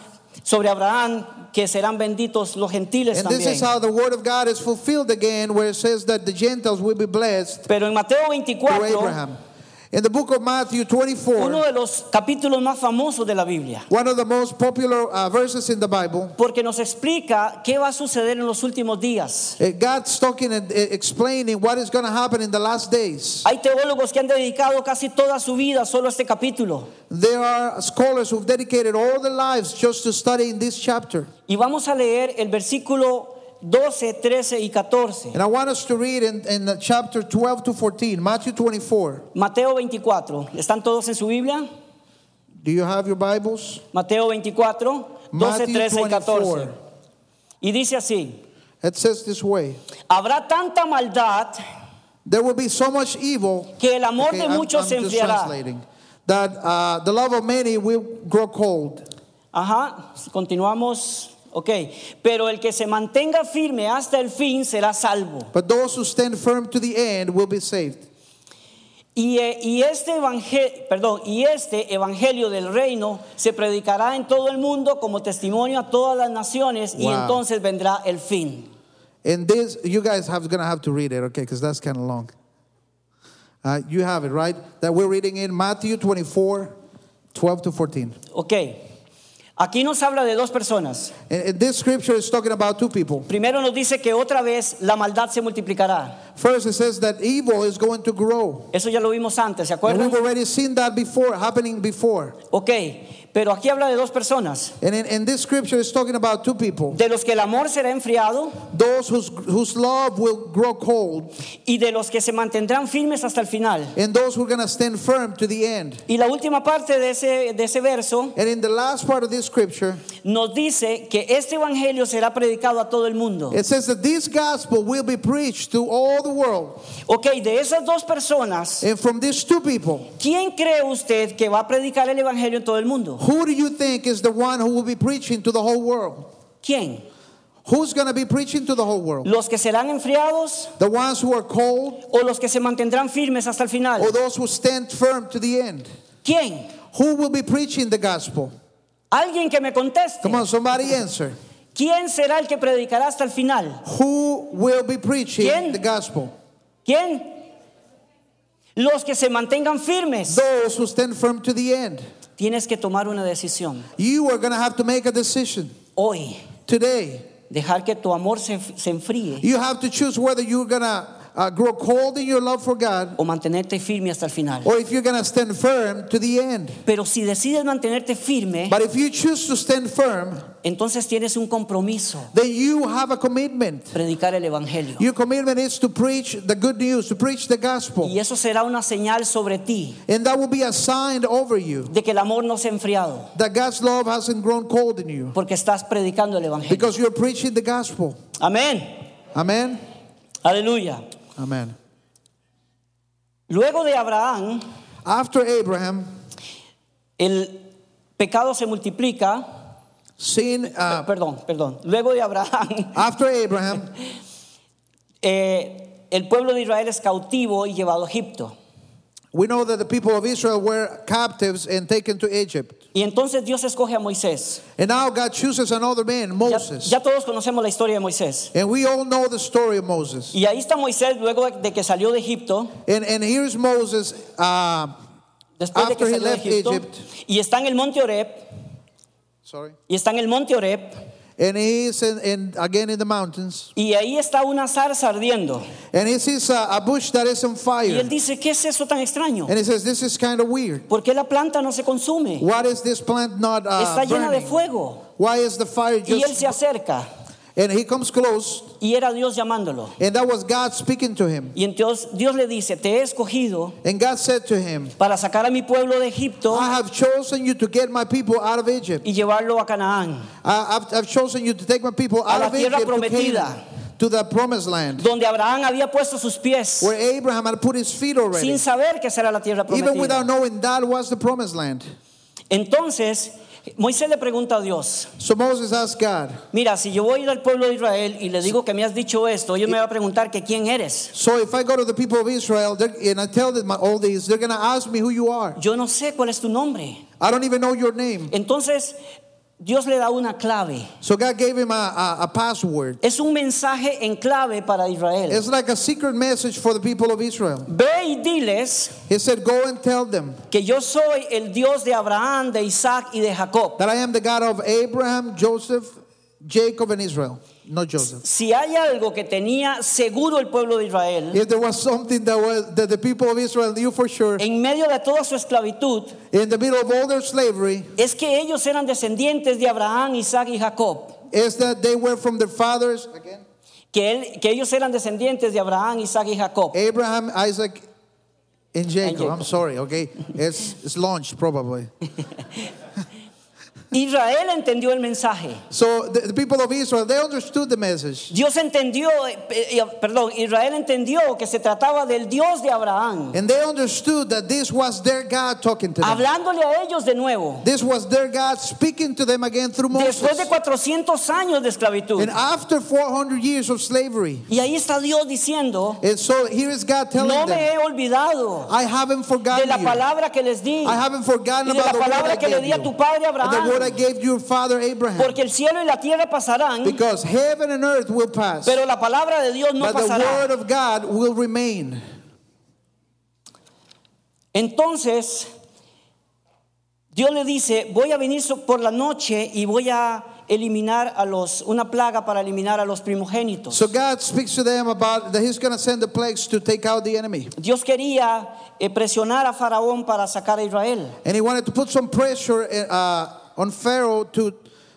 sobre Abraham, que serán benditos los gentiles And this también. is how the word of God is fulfilled again, where it says that the Gentiles will be blessed Pero en Mateo through 24, Abraham. In the book of Matthew uno 24, de los capítulos más famosos de la Biblia, one of the most popular uh, verses in the Bible, porque nos explica qué va a suceder en los últimos días. uh, God's talking and uh, explaining what is going to happen in the last days. Hay teólogos que han dedicado casi toda su vida solo a este capítulo. There are scholars who've dedicated all their lives just to studying this chapter. Y vamos a leer el versículo 12, 13 y 14. And I want us to read in, in the chapter 12 to 14, Matthew 24. Mateo 24. ¿Están todos en su Biblia? Do you have your Bibles? Mateo 24, 12, Matthew 13 y 14. 24. Y dice así, It says this way habrá tanta maldad There will be so much evil. que el amor Okay, de muchos se enfriará. That uh, the love of many will grow cold. Ajá, continuamos. Ok, pero el que se mantenga firme hasta el fin será salvo. But those who stand firm to the end will be saved. Y, eh, y este evangelio, perdón, y este evangelio del reino se predicará en todo el mundo como testimonio a todas las naciones y entonces vendrá el fin. And this, you guys have gonna have to read it, okay? Because that's kind of long. Uh, you have it, right? That we're reading in Matthew 24, 12 to 14. Ok, aquí nos habla de dos personas. And, this scripture is talking about two people. Primero nos dice que otra vez la maldad se multiplicará. First, it says that evil is going to grow. Eso ya lo vimos antes, ¿se And acuerdan? we've already seen that before, happening before. Ok, pero aquí habla de dos personas. And in, in this scripture, it's talking about two people. De los que el amor será enfriado Those whose, whose love will grow cold, y de los que se mantendrán firmes hasta el final. and those who are going to stand firm to the end. Y la última parte de ese, de ese verso And in the last part of this scripture, nos dice que este evangelio será predicado a todo el mundo. it says that this gospel will be preached to all the world. Ok, de esas dos personas, And from these two people, ¿quién cree usted que va a predicar el evangelio en todo el mundo? who do you think is the one who will be preaching to the whole world? ¿Quién? Who's going to be preaching to the whole world? ¿Los que serán enfriados The ones who are cold o los que se mantendrán firmes hasta el final? or those who stand firm to the end? ¿Quién? Who will be preaching the gospel? Alguien que me conteste. Come on, somebody answer. ¿Quién será el que predicará hasta el final? Who will be preaching ¿Quién? the gospel? ¿Quién? Los que se mantengan firmes. Those who stand firm to the end. Tienes que tomar una decisión You are going to have to make a decision hoy. today. Dejar que tu amor se, se enfríe You have to choose whether you're going to uh, grow cold in your love for God o mantenerte firme hasta el final. or if you're going to stand firm to the end. Pero si decides mantenerte firme, But if you choose to stand firm, entonces tienes un compromiso, then you have a commitment. predicar el evangelio. Your commitment is to preach the good news, to preach the gospel. Y eso será una señal sobre ti And that will be a sign over you de que el amor no se ha enfriado, that God's love hasn't grown cold in you porque estás predicando el evangelio. because you're preaching the gospel. Amén. Amen. Aleluya. Luego de Abraham, After Abraham, el pecado se multiplica. sin uh, perdón, perdón. Luego de Abraham, after Abraham, eh, el pueblo de Israel es cautivo y llevado a Egipto. We know that the people of Israel were captives and taken to Egypt. Y entonces Dios escoge a Moisés. And now God chooses another man, Ya, Moses. ya todos conocemos la historia de Moisés. And we all know the story of Moses. Y ahí está Moisés luego de que salió de Egipto, And, and here's Moses uh, después de After que he salió de left Egipto, Egypt. y está en el monte Oreb, sorry. y está en el monte Oreb, And he's in, in, again in the mountains. y ahí está una zarza ardiendo. And he sees a, a bush that is on fire. Y él dice, ¿qué es eso tan extraño? And he says, This is kind of weird. ¿Por qué la planta no se consume? Why is this plant not uh, Está llena de burning? fuego. Why is the fire just Y él se acerca, And he comes close, y era Dios llamándolo. and that was God speaking to him. Y entonces Dios le dice, te he escogido And God said to him, para sacar a mi pueblo de Egipto I have chosen you to get my people out of Egypt. y llevarlo a Canaán, I, I've, I've chosen you to take my people out la of Egypt to prometida. Canaan, to the promised land, donde Abraham había puesto sus pies where Abraham had put his feet already. sin saber que será la tierra Even without knowing that was the promised land. Entonces, Moisés le pregunta a Dios, So Moses asked God, mira, si yo voy a ir al pueblo de Israel y le digo que me has dicho esto, ellos me van a preguntar que quién eres. So if I go to the people of Israel and I tell them all these, they're going to ask me who you are. Yo no sé cuál es tu nombre. I don't even know your name. Entonces, Dios le da una clave. So God gave him a, a, a password. Es un mensaje en clave para Israel. It's like a secret message for the people of Israel. Ve y diles He said, Go and tell them que yo soy el Dios de Abraham, de Isaac y de Jacob. that I am the God of Abraham, Joseph, Jacob, and Israel. Not Joseph. Si hay algo que tenía seguro el pueblo de Israel, If there was something that was that the people of Israel knew for sure en medio de toda su esclavitud, in the middle of all their slavery es que ellos eran descendientes de Abraham, Isaac y Jacob. is that they were from their fathers Que, él- que ellos eran descendientes de Abraham, Isaac y Jacob. Abraham, Isaac, and Jacob. Jacob. I'm sorry, okay? It's it's launched probably. Israel entendió el mensaje. So the, the people of Israel, they understood the message. Dios entendió, eh, eh, perdón, Israel entendió que se trataba del Dios de Abraham, And they understood that this was their God talking to them. hablándole a ellos de nuevo. This was their God speaking to them again through Después de Moses. 400 años de esclavitud. And after 400 years of slavery. Y ahí está Dios diciendo, And so here is God telling no me them, he olvidado I haven't de forgotten la you. palabra que les di I haven't forgotten y de about la the word I palabra que le di a tu padre And the word I gave your father Abraham. Porque el cielo y la tierra pasarán, Because heaven and earth will pass. pero la palabra de Dios no But the pasará. word of God will remain. Entonces, Dios le dice, voy a venir por la noche y voy a eliminar a los, una plaga para eliminar a los primogénitos. So God speaks to them about that He's going to send the plagues to take out the enemy. Dios quería eh, presionar a Faraón para sacar a Israel. And He wanted to put some pressure uh, on Pharaoh to,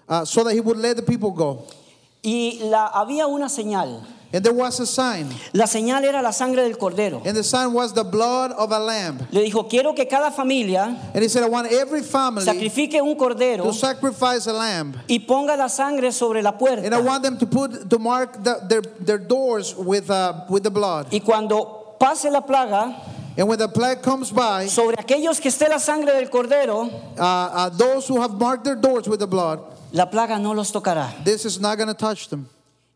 uh, so that he would let the people go. Y la, había una señal. And there was a sign. La señal era la sangre del cordero. And the sign was the blood of a lamb. Le dijo, quiero que cada familia And he said, I want every family sacrifique un cordero to sacrifice a lamb. y ponga la sangre sobre la And I puerta. want them to put to mark the, their, their doors with, uh, with the blood. Y cuando pase la plaga, And when the plague comes by, sobre aquellos que esté la sangre del cordero, uh, uh, those who have marked their doors with the blood, la plaga no los tocará. this is not going to touch them.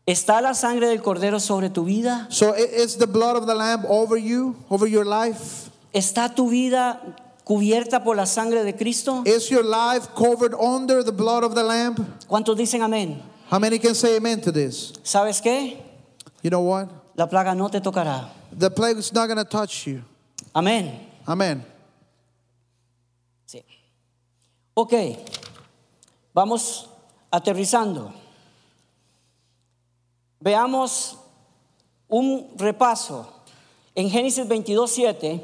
¿Está la sangre del cordero sobre tu vida? So it's the blood of the lamb over you, over your life. ¿Está tu vida cubierta por la sangre de Cristo? Is your life covered under the blood of the lamb? ¿Cuántos dicen amén? How many can say amen to this? ¿Sabes qué? You know what? La plaga no te tocará. The plague is not going to touch you. Amén. Amen. Sí. Ok, vamos aterrizando. Veamos un repaso. En Génesis 22, 7,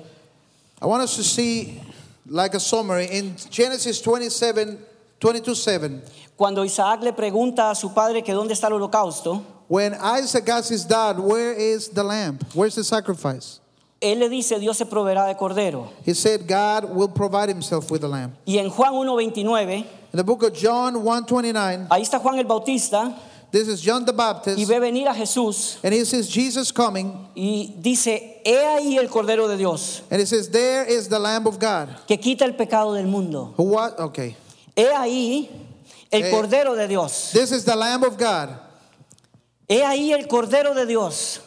I want us to see like a summary in Genesis 27, 22 7. cuando Isaac le pregunta a su padre que dónde está el holocausto, When Isaac asks his dad, Where is the lamb? Where's the sacrifice? Él le dice, Dios se proveerá de cordero. He said, God will provide himself with the lamb. Y en Juan 1.29, In the book of John 129, ahí está Juan el Bautista this is John the y Baptist, ve venir a Jesús and he says, Jesus coming, y dice, he ahí el cordero de Dios and he says, There is the Lamb of God. que quita el pecado del mundo. Who what? Okay. He ahí el Eh, cordero de Dios. This is the Lamb of God. He ahí el cordero de Dios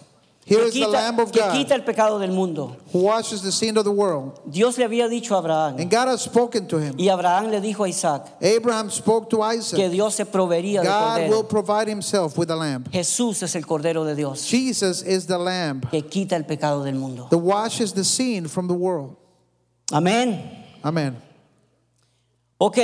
Here que is the Lamb of que God quita el pecado del mundo. who washes the sin of the world. Dios le había dicho a Abraham And God has spoken to him. y Abraham le dijo a Isaac Abraham spoke to que Isaac. Dios se proveería de God will cordero. provide himself with the lamb. Jesús es el cordero de Dios Jesus is the lamb que quita el pecado del mundo. that washes the sin from the world. Amén. Amen. Ok.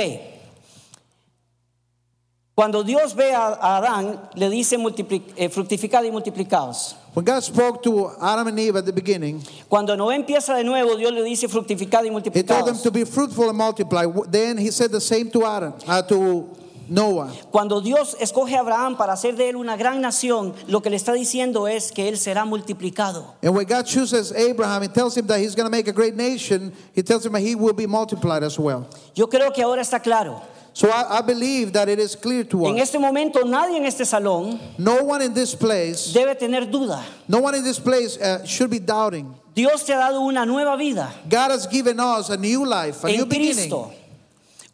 Cuando Dios ve a a Adán, le dice multipli- eh, fructificad y multiplicaos. When God spoke to Adam and Eve at the beginning, Cuando Noé empieza de nuevo, Dios le dice fructificad y He told them to be fruitful and multiply. Then He said the same to Adam, uh, to Noah. Cuando Dios escoge a Abraham para hacer de él una gran nación, lo que le está diciendo es que él será multiplicado. And when God chooses Abraham, He tells him that He's going to make a great nation. He tells him that He will be multiplied as well. Yo creo que ahora está claro. So I, I believe that it is clear to En us. este momento nadie en este salón No one in this place, debe tener duda. no one in this place uh, should be doubting. Dios te ha dado una nueva vida God has given us a new life, a new en beginning, Cristo,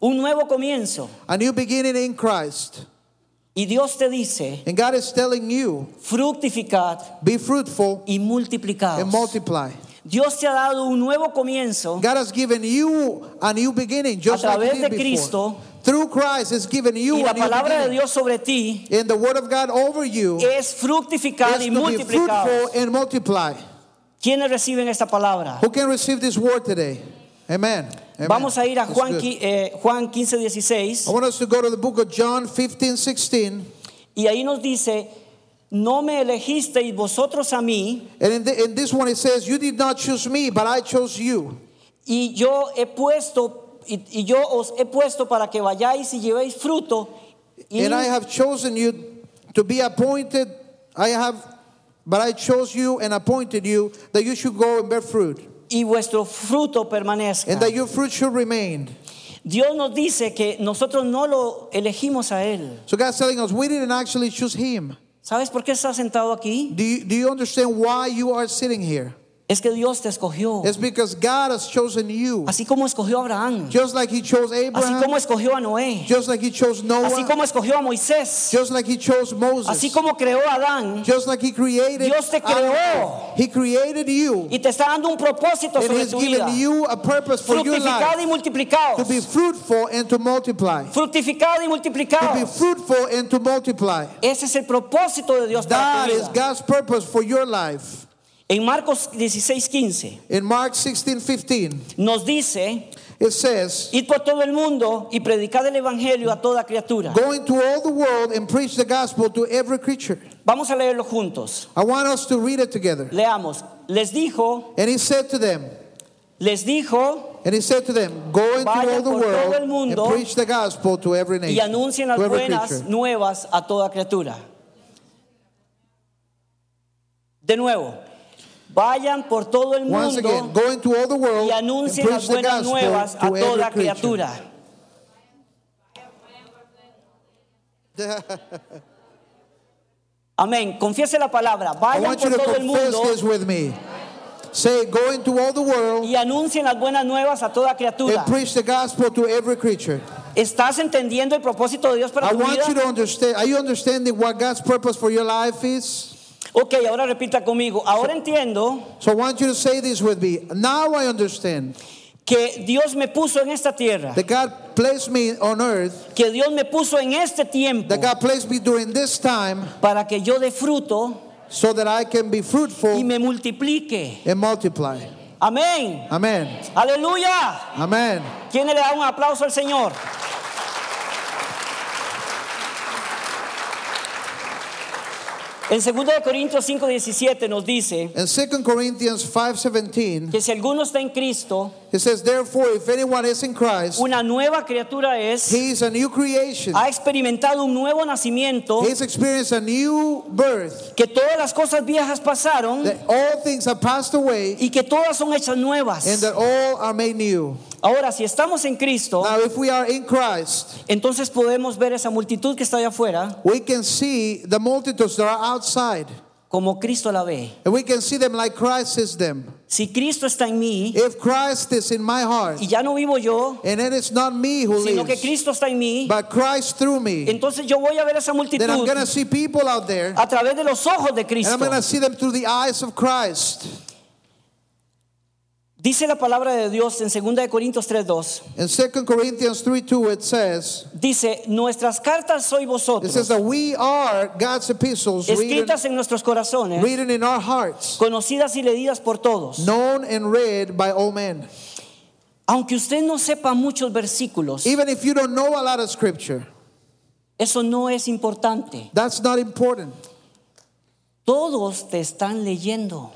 un nuevo comienzo. a new beginning in Christ. Y Dios te dice, And God is telling you, fructificad be fruitful y multiplicaos. and multiply. Dios te ha dado un nuevo comienzo God has given you a new beginning, just A like través did de before. Through Christ, has given you y a la palabra de. Dios sobre ti And the word of God over you es fructificar y multiplicar. fruitful and multiply. ¿Quiénes reciben esta palabra? Who can receive this word today? Amen. Amen. Vamos a ir a Juan, eh, Juan 15, 16 I want us to go to the book of John 15, 16. y ahí nos dice, no me elegisteis vosotros a mí And in, the, in this one it says, You did not choose me, but I chose you. y yo he puesto y, y yo os he puesto para que vayáis y llevéis fruto y, And I have chosen you to be appointed. I have, but I chose you and appointed you that you should go and bear fruit, y vuestro fruto permanezca. and that your fruit should remain. Dios nos dice que nosotros no lo elegimos a Él. So God's telling us we didn't actually choose him. ¿Sabes por qué estás sentado aquí? Do you, do you understand why you are sitting here? Es que Dios te escogió. It's because God has chosen you. Así como escogió a Abraham. Just like he chose Así Abraham, como escogió a Noé. just like he chose Así Noah, como escogió a Moisés. just like he chose Así Moses, como creó a Adán. just like he created Dios te Adam. creó. He created you. Y te está dando un propósito And sobre tu vida. given you a purpose for your Fructificad y life multiplicaos. to be fruitful and to multiply. Fructificad y To be fruitful and to multiply. Ese es el propósito de Dios para That tu is vida. God's purpose for your life. En Marcos 16, 15 In Mark 16 15, nos dice, it says, id por todo el mundo y predicad el evangelio a toda criatura. Go into all the world and preach the gospel to every creature. Vamos a leerlo juntos. I want us to read it together. Leamos. Les dijo, And he said to them, les dijo and he said to them, Go into all the world mundo and preach the gospel to every y nation, anuncien las buenas creature. nuevas a toda criatura. De nuevo, vayan por todo el Once again, mundo go into all the world y and anuncien preach las the buenas gospel nuevas a every toda creature. criatura. Amén. Confiese la palabra. I Vayan want you por to todo el confess mundo this with me. Say, Go into all the world y anuncien las buenas nuevas a toda criatura. and preach the gospel to every creature. ¿Estás entendiendo el propósito de Dios para I tu want you vida? to understand. Are you understanding what God's purpose for your life is? Ok, ahora repita conmigo. Ahora entiendo So I want you to say this with me. Now I understand que Dios me puso en esta tierra, that God placed me on earth, que Dios me puso en este tiempo that God placed me during this time para que yo dé fruto so that I can be y fruitful me multiplique. and multiply. Amén. Amen. Aleluya. Amen. ¿Quién le da un aplauso al Señor? En 2 de Corintios 5:17 nos dice In 2 Corinthians 5:17, que si alguno está en Cristo, it says, "Therefore, if anyone is in Christ, una nueva criatura es, he is a new creation. ha experimentado un nuevo nacimiento, He's experienced a new birth. que todas las cosas viejas pasaron That all things have passed away, y que todas son hechas nuevas. and that all are made new." Ahora, si estamos en Cristo, Now, if we are in Christ, entonces podemos ver esa multitud que está allá afuera we can see the multitudes that are outside, como Cristo la ve. and we can see them like Christ sees them. Si Cristo está en mí If Christ is in my heart, y ya no vivo yo, and it is not me who sino que Cristo está en mí, but Christ through me, entonces yo voy a ver esa multitud then I'm going to see people out there, a través de los ojos de and Cristo. I'm going to see them through the eyes of Christ. Dice la palabra de Dios en 2 de Corintios 3:2. In 2 Corinthians 3 2, it says, Dice, "Nuestras cartas sois It vosotros, says that we are God's epistles escritas en nuestros corazones, written in our hearts, conocidas y leídas por todos." known and read by all men. Aunque usted no sepa muchos versículos, Even if you don't know a lot of scripture, eso no es importante. that's not important. Todos te están leyendo.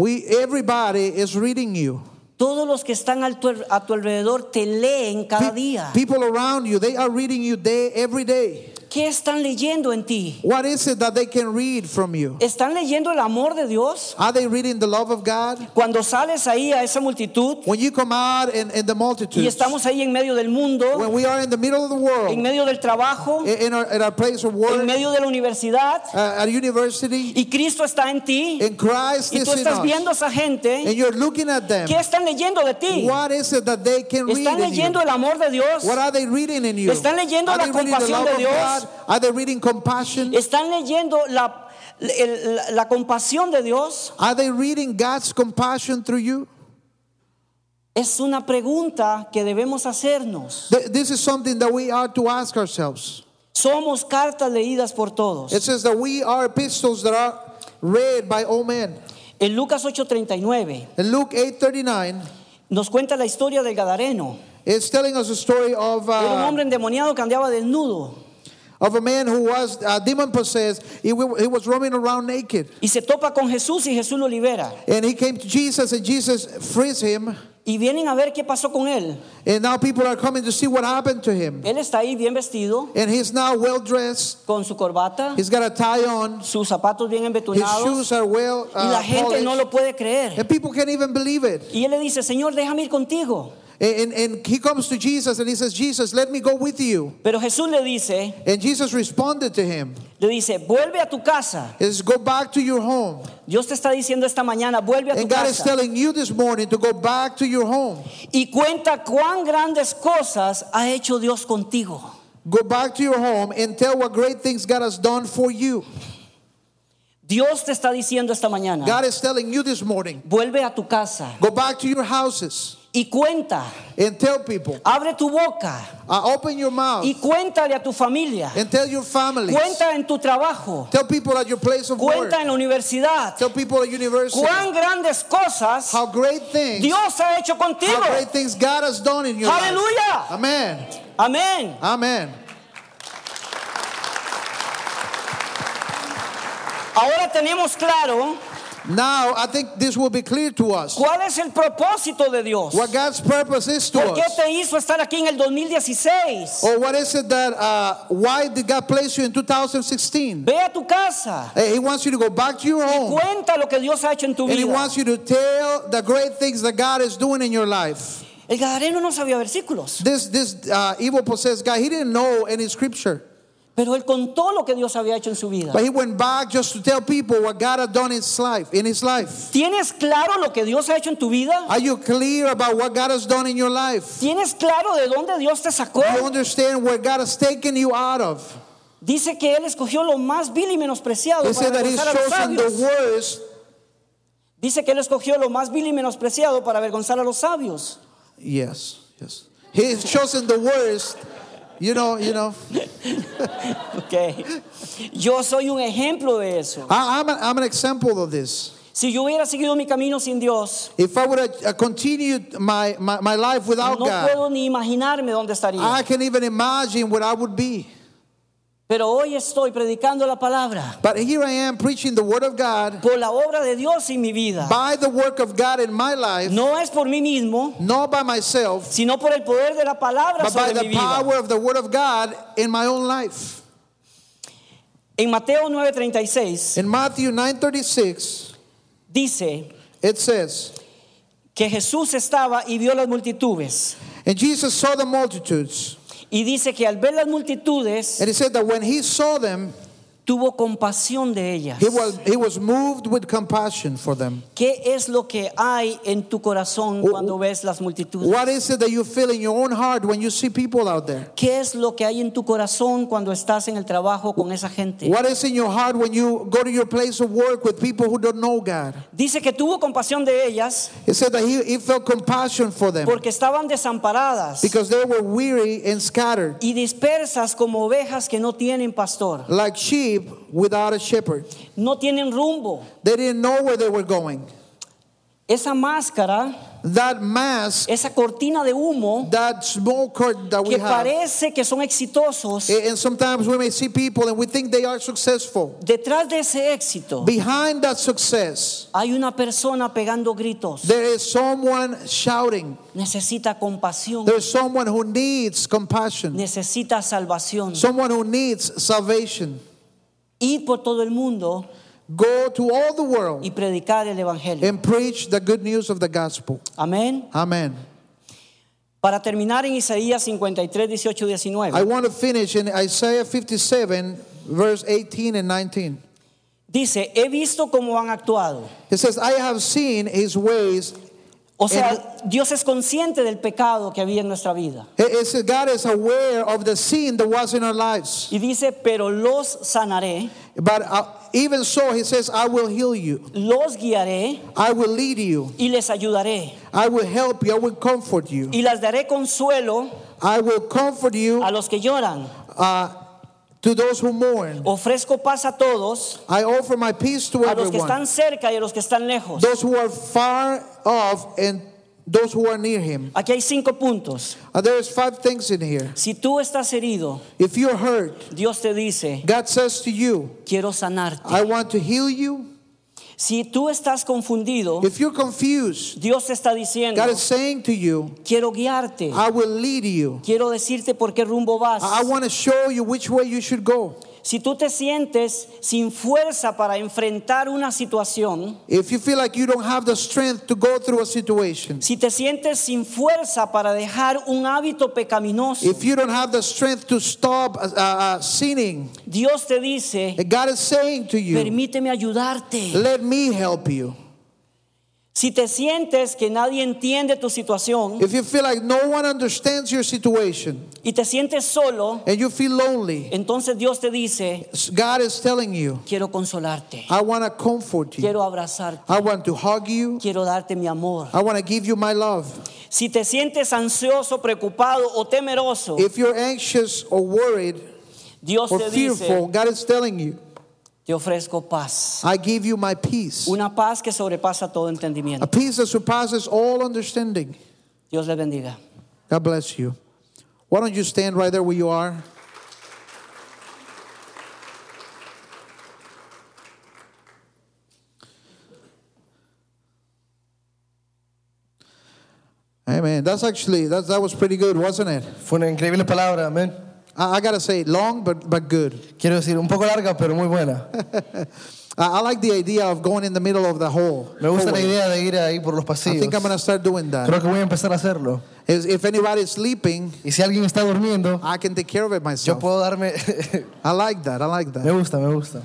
We everybody is reading you. Todos los que están al tu- a tu alrededor te leen cada Pe- día. people around you, they are reading you day every day. ¿Qué están leyendo en ti? What is it that they can read from you? ¿Están leyendo el amor de Dios? Are they reading the love of God? Cuando sales ahí a esa multitud When you come out in, in the y multitudes, estamos ahí en medio del mundo, when we are in the middle of the en world, medio del trabajo, in our, in our place of en work, medio de la universidad, uh, at university, y Cristo está en ti, in Christ y is tú in estás viendo a esa gente, and you're looking at them. ¿qué están leyendo de ti? What is it that they can read ¿Están in you? leyendo el amor de Dios? What are they reading in you? ¿Están leyendo are la compasión de Dios? Are they reading compassion? ¿Están leyendo la, el- la- la compasión de Dios? Are they reading God's compassion through you? Es una pregunta que debemos hacernos. Th- This is something that we are to ask ourselves. Somos cartas leídas por todos. It says that we are epistles that are read by all men. En Lucas 8:39 In Luke 8:39, nos cuenta la historia del Gadareno. it's telling us a story of Era un uh, hombre endemoniado que andaba desnudo of a man who was uh, demon possessed. He, he was roaming around naked, y se topa con Jesús y Jesús lo libera. and he came to Jesus, and Jesus frees him. Y vienen a ver qué pasó con él. And now people are coming to see what happened to him. Él está ahí bien vestido, And he's now well dressed. con su corbata, He's got a tie on. sus zapatos bien His shoes are well y la uh, gente no lo puede creer. And people can't even believe it. Y él le dice, Señor, déjame ir contigo. And, and, he comes to Jesus and he says, Jesus, let me go with you. Pero Jesús le dice, And Jesus responded to him. le dice, vuelve a tu casa. He says, go back to your home. Dios te está diciendo esta mañana, vuelve a tu And God is casa. telling you this morning to go back to your home. Y cuenta cuán grandes cosas ha hecho Dios contigo. Go back to your home and tell what great things God has done for you. Dios te está diciendo esta mañana, God is telling you this morning, vuelve a tu casa go back to your houses y cuenta, and tell people. abre tu boca Uh, open your mouth y cuéntale a tu familia. and tell your families. Cuenta en tu trabajo, Tell people at your place of work. cuenta en la universidad. Tell people at university Cuán grandes cosas how great things, Dios ha hecho contigo. how great things God has done in your life. Aleluya. Amen. Amén. Amen. Ahora tenemos claro Now I think this will be clear to us. cuál es el propósito de Dios. What God's purpose is to ¿Por qué us. te hizo estar aquí en el 2016? Or what is it that, uh, why did God place you in 2016? Ve a tu casa. Hey, He wants you to go back to your home. Cuenta lo que Dios ha hecho en tu And He wants you to tell the great things that God is doing in your life. El Gadareno no sabía versículos, This, this uh, evil possessed guy, he didn't know any scripture. Pero él contó lo que Dios había hecho en su vida. But he went back just to tell people what God had done in his life. In his life. ¿Tienes claro lo que Dios ha hecho en tu vida? Are you clear about what God has done in your life? ¿Tienes claro de dónde Dios te sacó? You understand where God has taken you out of. Dice que Él escogió lo más vil y menospreciado He para avergonzar a los the sabios. worst. Dice que Él escogió lo más vil y menospreciado para avergonzar a los sabios. Yes, yes. He's chosen the worst. You know, you know. Ok. Yo soy un ejemplo de eso. I, I'm, a, I'm an example of this. Si yo hubiera seguido mi camino sin Dios, If I would have uh, continued my, my, my life without no God, puedo ni imaginarme dónde estaría. I can't even imagine where I would be. Pero hoy estoy predicando la palabra But here I am preaching the word of God por la obra de Dios en mi vida. by the work of God in my life, No es por mí mismo, not by myself, sino por el poder de la palabra but by the mi vida. power of the word of God in my own life. En Mateo 9:36 In Matthew 9:36, dice it says, que Jesús estaba y vio las multitudes. And Jesus saw the multitudes, Y dice que al ver las multitudes and he said that when he saw them, tuvo compasión de ellas. he was he was moved with compassion for them. ¿Qué es lo que hay en tu corazón cuando ves las multitudes? What is it that you feel in your own heart when you see people out there? ¿Qué es lo que hay en tu corazón cuando estás en el trabajo con esa gente? What is in your heart when you go to your place of work with people who don't know God? Dice que tuvo compasión de ellas He said that he, he felt compassion for them porque estaban desamparadas because they were weary and scattered, y dispersas como ovejas que no tienen pastor. like sheep without a shepherd. No tienen rumbo. They didn't know where they were going. Esa máscara, That mask, esa cortina de humo that smoke curtain that we que have, parece que son exitosos, and sometimes we may see people and we think they are successful. detrás de ese éxito Behind that success, hay una persona pegando gritos. there is someone shouting. Necesita compasión, There's someone who needs compassion, necesita salvación. someone who needs salvation. Ir por todo el mundo Go to all the world y predicar el evangelio. and preach the good news of the gospel. Amén. Amen. Para terminar en Isaías 53, 18 y 19. I want to finish in Isaiah 57, verse 18 and 19. Dice, he visto cómo han actuado. It says, I have seen his ways. O sea, Dios es consciente del pecado que había en nuestra vida. God is aware of the sin that was in our lives. Y dice, pero los sanaré, But uh, even so, he says, I will heal you. los guiaré I will lead you. y les ayudaré. I will help you. I will comfort you. Y les daré consuelo I will comfort you a los que lloran. uh, to those who mourn. Ofrezco paz a todos, I offer my peace to a los que everyone. están cerca y a los que están lejos. Those who are far off and those who are near him. Aquí hay cinco puntos. Uh, there's five things in here. Si tú estás herido, If you're hurt, Dios te dice, God says to you, quiero sanarte. I want to heal you. Si tú estás confundido, If you're confused, Dios está diciendo, God is saying to you, quiero guiarte. I will lead you. Quiero decirte por qué rumbo vas. I want to show you which way you should go. Si tú te sientes sin fuerza para enfrentar una situación, If you feel like you don't have the strength to go through a situation, si te sientes sin fuerza para dejar un hábito pecaminoso, if you don't have the strength to stop uh, uh, sinning, Dios te dice, God is saying to you, permíteme ayudarte. let me help you. Si te sientes que nadie entiende tu situación If you feel like no one understands your situation y te sientes solo, and you feel lonely, entonces Dios te dice, God is telling you, quiero consolarte, I want to comfort you. quiero abrazarte, I want to hug you. quiero darte mi amor. I want to give you my love. Si te sientes ansioso, preocupado o temeroso, If you're anxious or worried Dios or te fearful, dice, God is telling you, te ofrezco paz. I give you my peace. Una paz que sobrepasa todo A entendimiento. peace that surpasses all understanding. Dios le bendiga. God bless you. Why don't you stand right there where you are? Amen. That's actually that, that was pretty good, wasn't it? Fue una increíble palabra, amén. I, I gotta say, long but but good. Quiero decir, un poco larga, pero muy buena. I, I like the idea of going in the middle of the hole. Me gusta la idea de ir ahí por los I pasillos. think I'm gonna start doing that. Creo que voy a empezar a hacerlo. Is- If anybody's sleeping, Y si alguien está durmiendo, I can take care of it yo myself. puedo darme... I like that. I like me that. gusta, me gusta.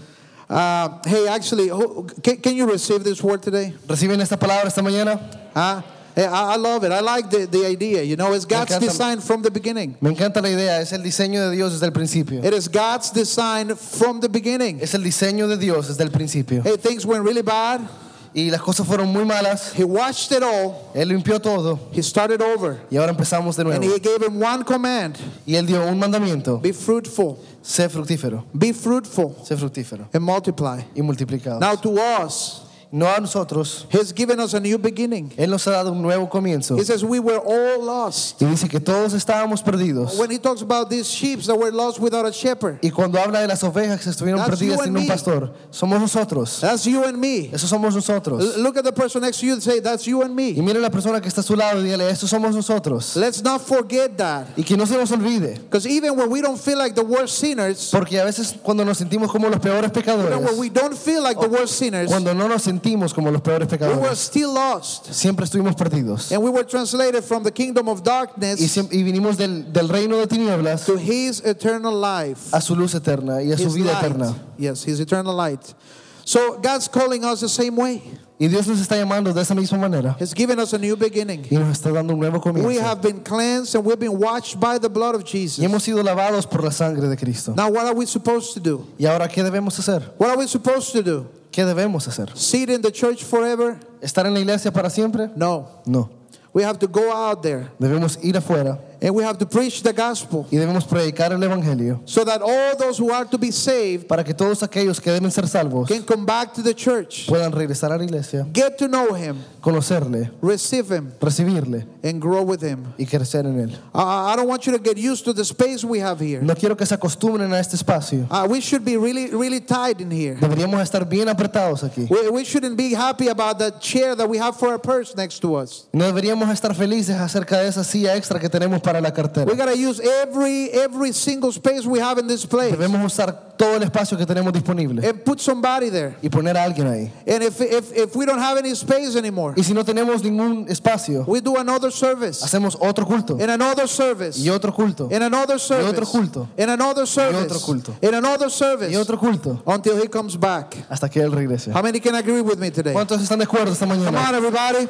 Uh, hey, actually, who, can, can you receive this word today? ¿Reciben esta palabra esta mañana? Huh? Eh, hey, I, love it. I like the, the idea. You know, it's God's encanta. design from the beginning. Me encanta la idea, es el diseño de Dios desde el principio. It is God's design from the beginning. Es el diseño de Dios desde el principio. Hey, things went really bad. Y las cosas fueron muy malas. He watched it all. Él limpió todo. He started over. Y ahora empezamos de nuevo. And he gave him one command Y Él dio un mandamiento. be fruitful, Sé fructífero. be fruitful, Sé fructífero. and multiply. Y multiplicado. Now, to us, no a nosotros. He's given us a new beginning. Él nos ha dado un nuevo comienzo. He says we were all lost. Y dice que todos estábamos perdidos. When he talks about these sheep that were lost without a shepherd, Y cuando habla de las ovejas que estuvieron That's perdidas and sin un me. pastor, somos nosotros. that's you and me. Eso somos nosotros. Look at the person next to you and say, That's you and Y me. mire a la persona que está a su lado y dígale, eso somos nosotros. Let's not forget that. Y que no se nos olvide. Because even when we don't feel like the worst sinners, Porque a veces cuando nos sentimos como los peores pecadores, when we don't feel like the worst sinners, cuando no nos sentimos como los peores we were pecadores, still lost. siempre estuvimos perdidos. And we were translated from the kingdom of Y, darkness siem- y vinimos del, del reino de tinieblas to his eternal life. a su luz eterna y a su His vida light. eterna. Yes, his eternal light. So God's calling us the same way. Y Dios nos está llamando de esa misma manera He's given us a new beginning. y nos está dando un nuevo We comienzo. have been cleansed and we've been washed by the blood of Y Jesus. hemos sido lavados por la sangre de Cristo. Now, what are we supposed to do? ¿Y ahora qué debemos hacer? What are we supposed to do? ¿Qué debemos hacer? Sit in the church forever? ¿Estar en la iglesia para siempre? No. No. We have to go out there Debemos ir afuera and we have to preach the gospel y debemos predicar el Evangelio so that all those who are to be saved para que todos aquellos que deben ser salvos can come back to the church, puedan regresar a la iglesia, get to know him, conocerle, receive him, recibirle and grow with him. y crecer en él. I I don't want you to get used to the space we have here. No quiero que se acostumbren a este espacio. Uh, we should be really, really tight in here. Deberíamos estar bien apretados aquí. We, we shouldn't be happy about the chair that we have for our purse next to us. No deberíamos estar felices acerca de esa silla extra que tenemos para la cartera. We gotta use every every single space we have in this place Debemos usar todo el espacio que tenemos disponible and put somebody there. y poner a alguien ahí. And if if if we don't have any space anymore, Y si no tenemos ningún espacio, we do another service hacemos otro culto and another service y otro culto and another service otro culto. and another service otro culto. and another service y otro culto until he comes back. hasta que él regrese. How many can agree with me today? ¿Cuántos están de acuerdo esta Come mañana? on, everybody.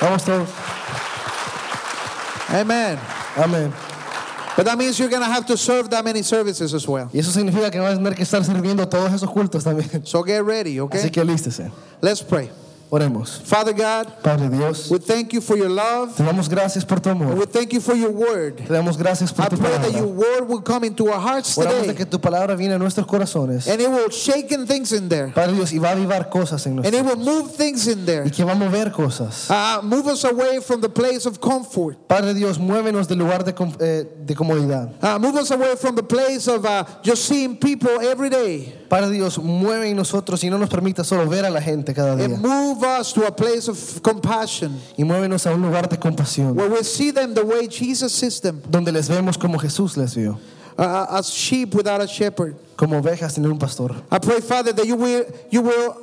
Vamos todos. Amen. Amén. But that means you're gonna have to serve that many services as well. Y eso significa que vas a tener que estar sirviendo todos esos cultos también. So get ready, okay? Así que alístese. Let's pray. Oremos. Father God, Padre Dios, we thank you for your love. te damos gracias por tu amor. we thank you for your word. Te damos gracias por I tu pray that your word will come into our hearts Oramos today. que tu palabra viene a nuestros corazones. And it will shaken things in there. Padre Dios, y va a avivar cosas en And it nosotros. will move things in there. Y que va a mover cosas. Uh, move us away from the place of comfort. Padre Dios, muévenos del lugar de, com- eh, de comodidad. Uh, move us away from the place of uh, just seeing people every day. Padre Dios, mueve en nosotros y no nos permita solo ver a la gente cada día. And move us to a place of compassion Y muévenos a un lugar de compasión, where we see them the way Jesus sees them donde les vemos como Jesús les vio, uh, as sheep without a shepherd. como ovejas sin un pastor. I pray, Father, that you will, you will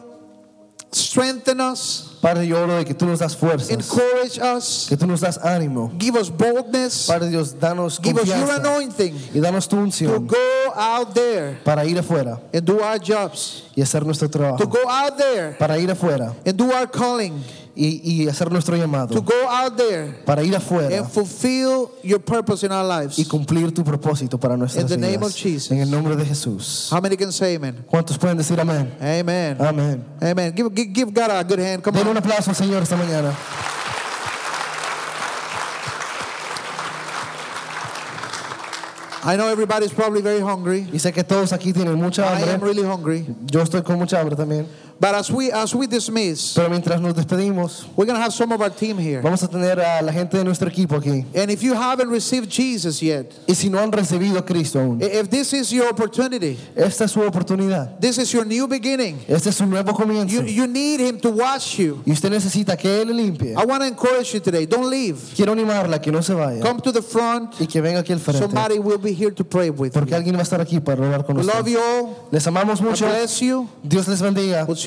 strengthen us, Padre, yo oro de que tú nos das fuerzas, encourage us, que tú nos das ánimo. give us boldness, Padre Dios, danos give us your anointing y danos tu to go out there para ir afuera and do our jobs, y hacer nuestro to go out there para ir afuera and do our calling, y, y hacer nuestro to llamado, go out there para ir afuera and fulfill your purpose in our y lives. cumplir tu propósito para nuestras In the name of vidas. Jesus. En el nombre de Jesús. How many can say amen? ¿Cuántos pueden decir amén? Amen. Amén. Amen. Give, give, give God a good hand. Come un on. aplauso al Señor esta mañana. I know everybody's probably very hungry. Y sé que todos aquí tienen mucha I am hambre. really hungry. Yo estoy con mucha hambre también. But as we as we dismiss, Pero mientras nos despedimos, we're gonna have some of our team here. vamos a tener a la gente de nuestro equipo aquí. And if you haven't received Jesus yet, Y si no han recibido a Cristo aún, if this is your opportunity, esta es su oportunidad. this is your new beginning. Este es un nuevo comienzo. You you need Him to wash you. Y usted necesita que Él le limpie. I want to encourage you today. Don't leave. Quiero animarla que no se vaya. Come to the front. Y que venga aquí al frente. Somebody will be here to pray with Porque you. alguien va a estar aquí para orar con We love nosotros. you all. Les amamos God mucho. bless you. Dios les bendiga. We'll see